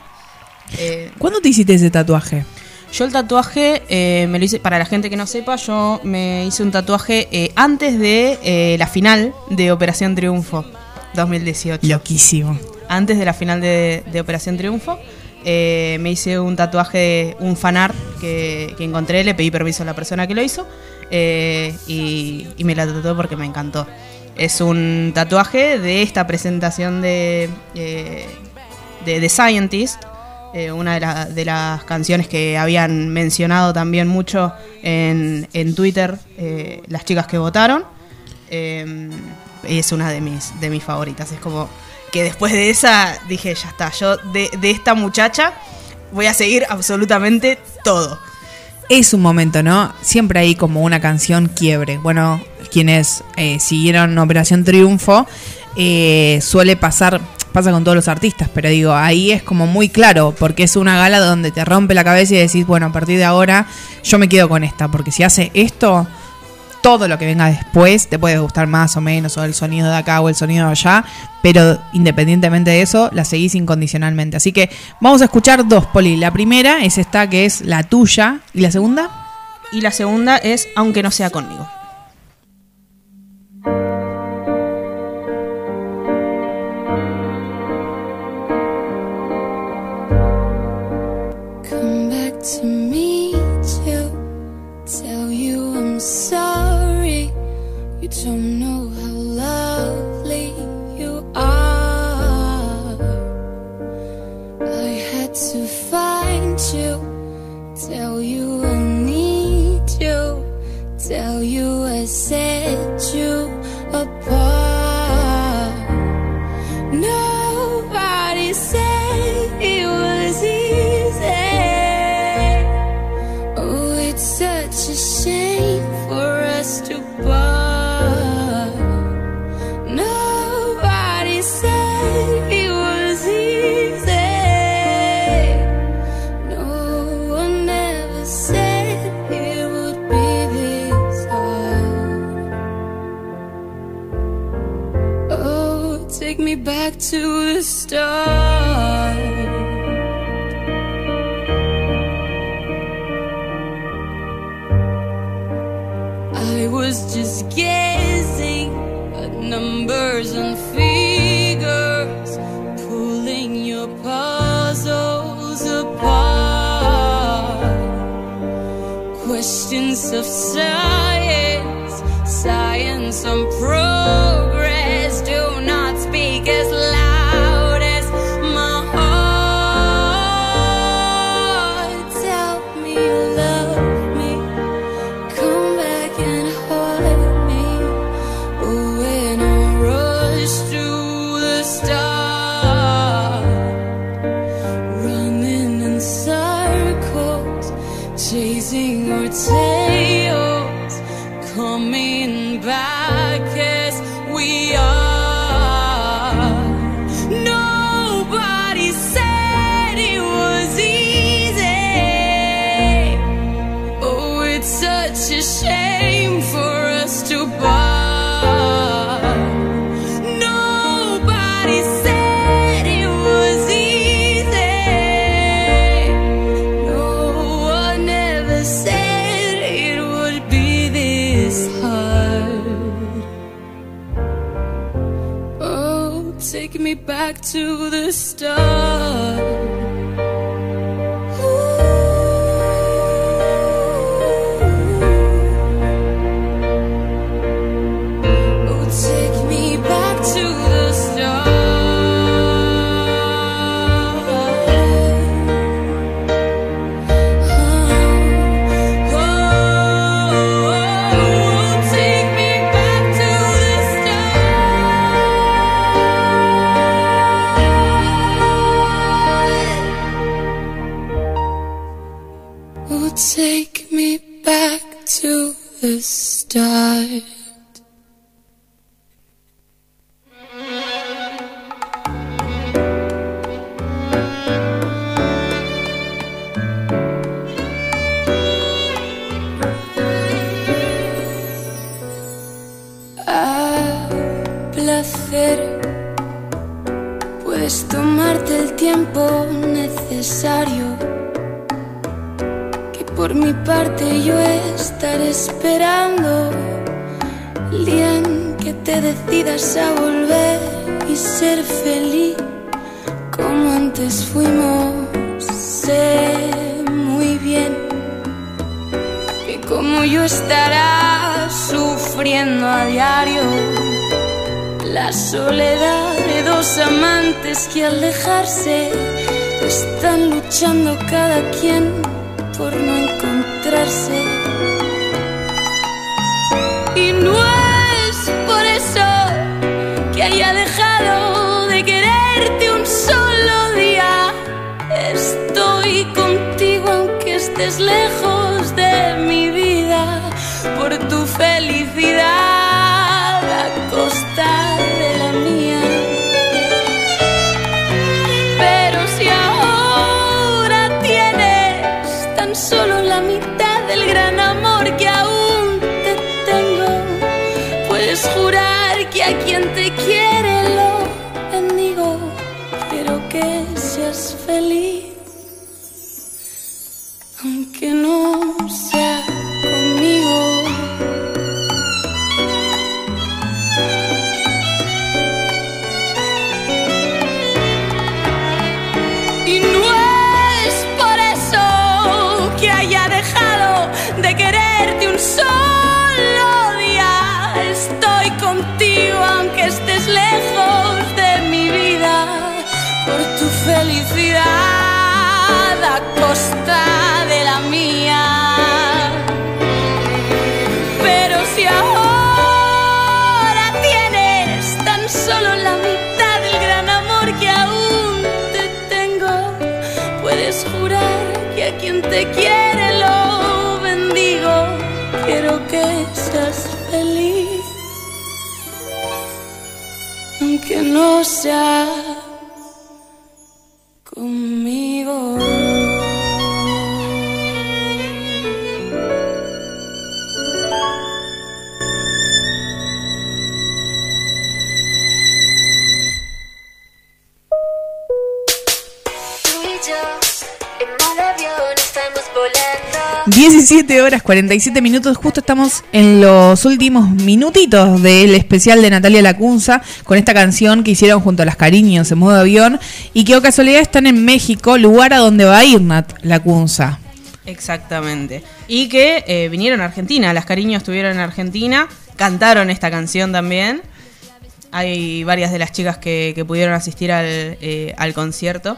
Eh, ¿Cuándo te hiciste ese tatuaje? Yo el tatuaje eh, para la gente que no sepa, yo me hice un tatuaje eh, antes de eh, la final de Operación Triunfo 2018. Loquísimo. Antes de la final de, de Operación Triunfo, eh, me hice un tatuaje, un fanart que, encontré, le pedí permiso a la persona que lo hizo eh, y, me la tatué porque me encantó. Es un tatuaje de esta presentación de, eh, de The Scientist, una de, de las canciones que habían mencionado también mucho en, en Twitter las chicas que votaron. Es una de mis, de mis favoritas. Es como que después de esa dije, ya está, yo de, de esta muchacha voy a seguir absolutamente todo. Es un momento, ¿no? Siempre hay como una canción quiebre. Bueno, quienes eh, siguieron Operación Triunfo, eh, suele pasar, pasa con todos los artistas, pero digo, ahí es como muy claro, porque es una gala donde te rompe la cabeza y decís, bueno, a partir de ahora yo me quedo con esta, porque si hace esto, todo lo que venga después te puede gustar más o menos, o el sonido de acá o el sonido de allá, pero independientemente de eso, la seguís incondicionalmente. Así que vamos a escuchar dos, Poli. La primera es esta que es la tuya, y la segunda. Y la segunda es Aunque no sea conmigo. Come back to meet to part. A volver y ser feliz como antes fuimos. Sé muy bien que como yo estarás sufriendo a diario la soledad de dos amantes que al dejarse están luchando cada quien por no encontrarse. Estés lejos de mi vida por tu felicidad aunque 17 horas 47 minutos, justo estamos en los últimos minutitos del especial de Natalia Lacunza con esta canción que hicieron junto a las Cariños en modo avión y que o casualidad están en México, lugar a donde va a ir Nat Lacunza. Exactamente. Y que eh, vinieron a Argentina, las cariños estuvieron en Argentina, cantaron esta canción también. Hay varias de las chicas que, que pudieron asistir al, eh, al concierto.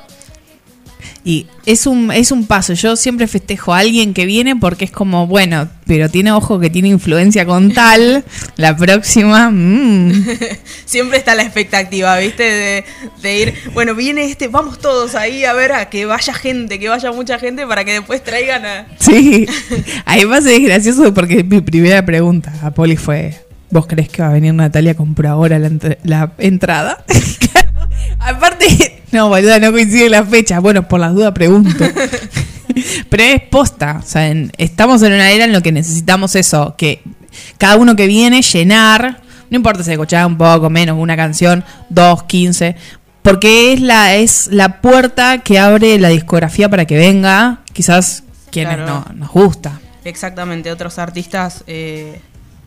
Y es un, es un paso. Yo siempre festejo a alguien que viene porque es como, bueno, pero tiene ojo que tiene influencia con tal. La próxima. mm. [LAUGHS] Siempre está la expectativa, ¿viste? De, de ir, bueno, viene este, vamos todos ahí a ver a que vaya gente, que vaya mucha gente para que después traigan a... [LAUGHS] Sí. Además es gracioso porque mi primera pregunta a Poli fue: ¿Vos crees que va a venir Natalia? Compro ahora la, la entrada. [LAUGHS] Aparte, [LAUGHS] no, boluda, no coincide la fecha. Bueno, por las dudas pregunto. [LAUGHS] Pero es posta. O sea, en- estamos en una era en lo que necesitamos eso, que cada uno que viene llenar, no importa si escuchaba un poco menos, una canción, dos, quince, porque es la, es la puerta que abre la discografía para que venga, quizás quienes Claro. no, nos gusta. Exactamente, otros artistas eh,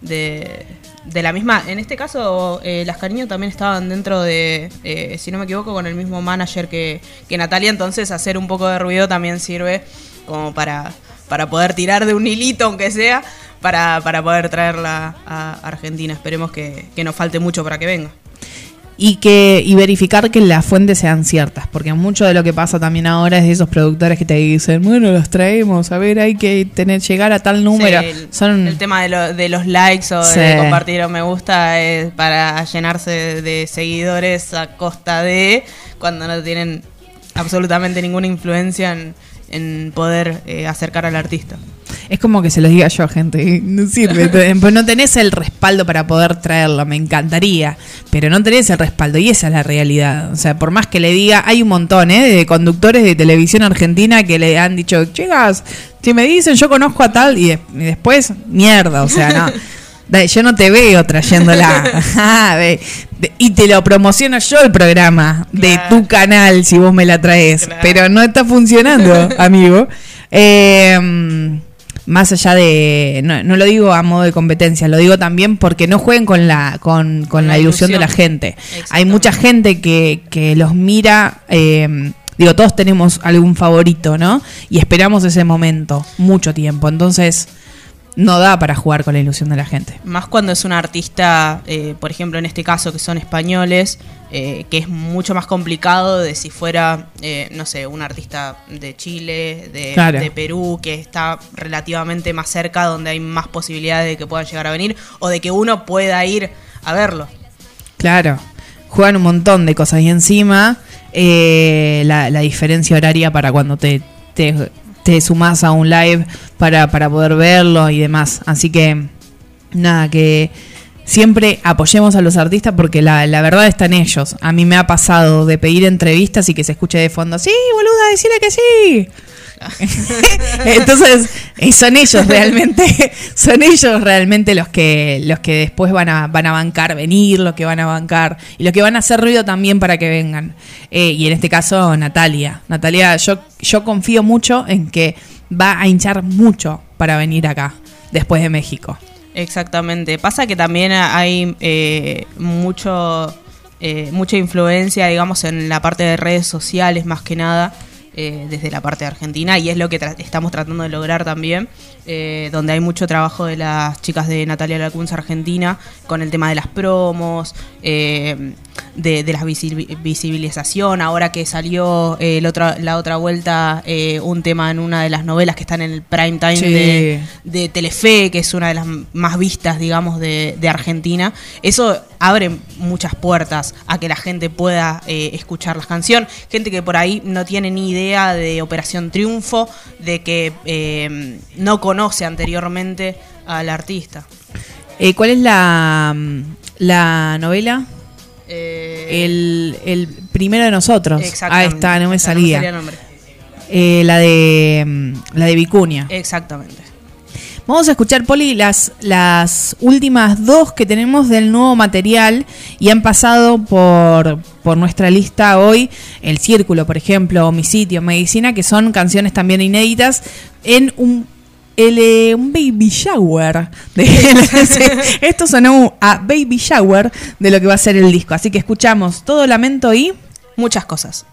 de, la misma. En este caso, eh, Las Cariño también estaban dentro de, eh, si no me equivoco, con el mismo manager que, que Natalia. Entonces, hacer un poco de ruido también sirve como para, para poder tirar de un hilito, aunque sea, para, para poder traerla a Argentina. Esperemos que, que nos falte mucho para que venga. Y que y verificar que las fuentes sean ciertas, porque mucho de lo que pasa también ahora es de esos productores que te dicen, bueno, los traemos, a ver, hay que tener llegar a tal número. Sí, el, Son el tema de, lo- de los likes o Sí. de compartir o me gusta es para llenarse de, de seguidores a costa de cuando no tienen absolutamente ninguna influencia en, en poder eh, acercar al artista. Es como que se los diga yo, gente, [LAUGHS] no sirve, [LAUGHS] pues no tenés el respaldo para poder traerlo, me encantaría, pero no tenés el respaldo y esa es la realidad. O sea, por más que le diga, hay un montón ¿eh? de conductores de televisión argentina que le han dicho, chicas, si me dicen yo conozco a tal y, de- y después, mierda, o sea, no. [LAUGHS] Yo no te veo trayéndola. De- y te lo promociono yo el programa de tu canal si vos me la traes. Pero no está funcionando, amigo. Eh, más allá de, no, no lo digo a modo de competencia, lo digo también porque no jueguen con la, con, con la, la ilusión de la gente. Hay mucha gente que, que los mira, eh, digo, todos tenemos algún favorito, ¿no? Y esperamos ese momento mucho tiempo. Entonces, no da para jugar con la ilusión de la gente. Más cuando es un artista, eh, por ejemplo, en este caso que son españoles, eh, que es mucho más complicado de si fuera, eh, no sé, un artista de Chile, de, Claro. de Perú, que está relativamente más cerca, donde hay más posibilidades de que puedan llegar a venir, o de que uno pueda ir a verlo. Claro, juegan un montón de cosas y encima eh, la, la diferencia horaria para cuando te, te, te sumás a un live para, para poder verlo y demás. Así que nada, que siempre apoyemos a los artistas porque la, la verdad está en ellos. A mí me ha pasado de pedir entrevistas y que se escuche de fondo, sí, boluda, decirle que sí. [LAUGHS] Entonces, eh, son ellos realmente, [LAUGHS] son ellos realmente los que, los que después van a, van a bancar venir, los que van a bancar y los que van a hacer ruido también para que vengan. Eh, y en este caso, Natalia. Natalia, yo, yo confío mucho en que va a hinchar mucho para venir acá, después de México. Exactamente. Pasa que también hay eh, mucho, eh, mucha influencia, digamos, en la parte de redes sociales más que nada, eh, desde la parte de Argentina, y es lo que tra- estamos tratando de lograr también, eh, donde hay mucho trabajo de las chicas de Natalia Lacunza Argentina con el tema de las promos, eh, de, de la visi- visibilización, ahora que salió eh, el la otra vuelta un tema en una de las novelas que están en el prime time Sí. de, de Telefe, que es una de las más vistas, digamos, de, de Argentina. Eso abre muchas puertas a que la gente pueda eh, escuchar las canciones. Gente que por ahí no tiene ni idea de Operación Triunfo, de que eh, no conoce anteriormente al artista. Eh, ¿Cuál es la, mm, la novela? Eh, El, el primero de nosotros. Ah, está, no me salía. nombre. Eh, la de mm, la de Vicuña. Exactamente. Vamos a escuchar, Poli, las, las últimas dos que tenemos del nuevo material y han pasado por, por nuestra lista hoy. El Círculo, por ejemplo, Homicidio, Medicina, que son canciones también inéditas en un, el, eh, un baby shower. De, [LAUGHS] esto sonó a baby shower de lo que va a ser el disco. Así que escuchamos Todo Lamento y... Muchas cosas.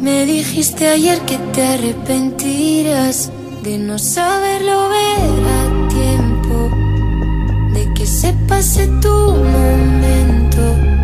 Me dijiste ayer que te arrepentirás de no saberlo ver a tiempo, de que se pase tu momento.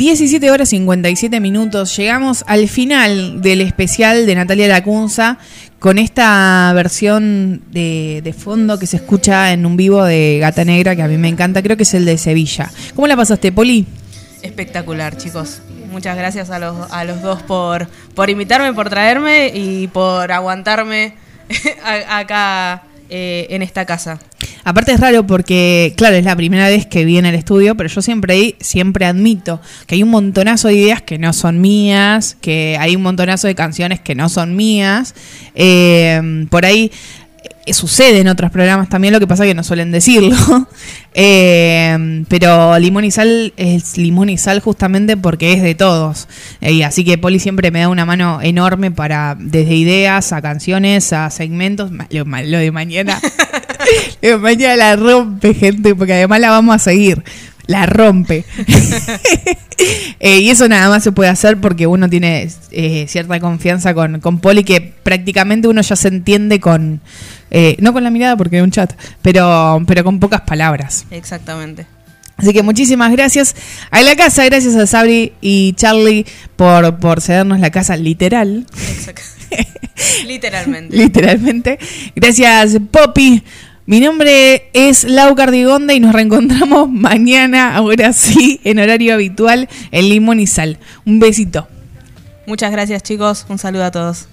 17 horas 57 minutos. Llegamos al final del especial de Natalia Lacunza con esta versión de, fondo que se escucha en un vivo de Gata Negra que a mí me encanta. Creo que es el de Sevilla. ¿Cómo la pasaste, Poli? Espectacular, chicos. Muchas gracias a los, a los dos por, por invitarme, por traerme y por aguantarme [LAUGHS] acá eh, en esta casa. Aparte es raro porque, claro, es la primera vez que viene al estudio, pero yo siempre, siempre admito que hay un montonazo de ideas que no son mías, que hay un montonazo de canciones que no son mías. Eh, por ahí sucede en otros programas también, lo que pasa que no suelen decirlo. [LAUGHS] Eh, pero Limón y Sal es Limón y Sal justamente porque es de todos. Eh, así que Poli siempre me da una mano enorme para, desde ideas a canciones, a segmentos. Lo de mañana. [LAUGHS] [LAUGHS] lo de mañana la rompe, gente, porque además la vamos a seguir. La rompe. Eh, y eso nada más se puede hacer porque uno tiene eh, cierta confianza con, con Poli que prácticamente uno ya se entiende con, eh, no con la mirada porque es un chat, pero, pero con pocas palabras. Exactamente. Así que muchísimas gracias a la casa, gracias a Sabri y Charlie por, por cedernos la casa literal. [LAUGHS] Literalmente. [LAUGHS] Literalmente. Gracias, Poppy. Mi nombre es Lau Cardigonda y nos reencontramos [LAUGHS] mañana, ahora sí, en horario habitual, en Limón y Sal. Un besito. Muchas gracias, chicos. Un saludo a todos.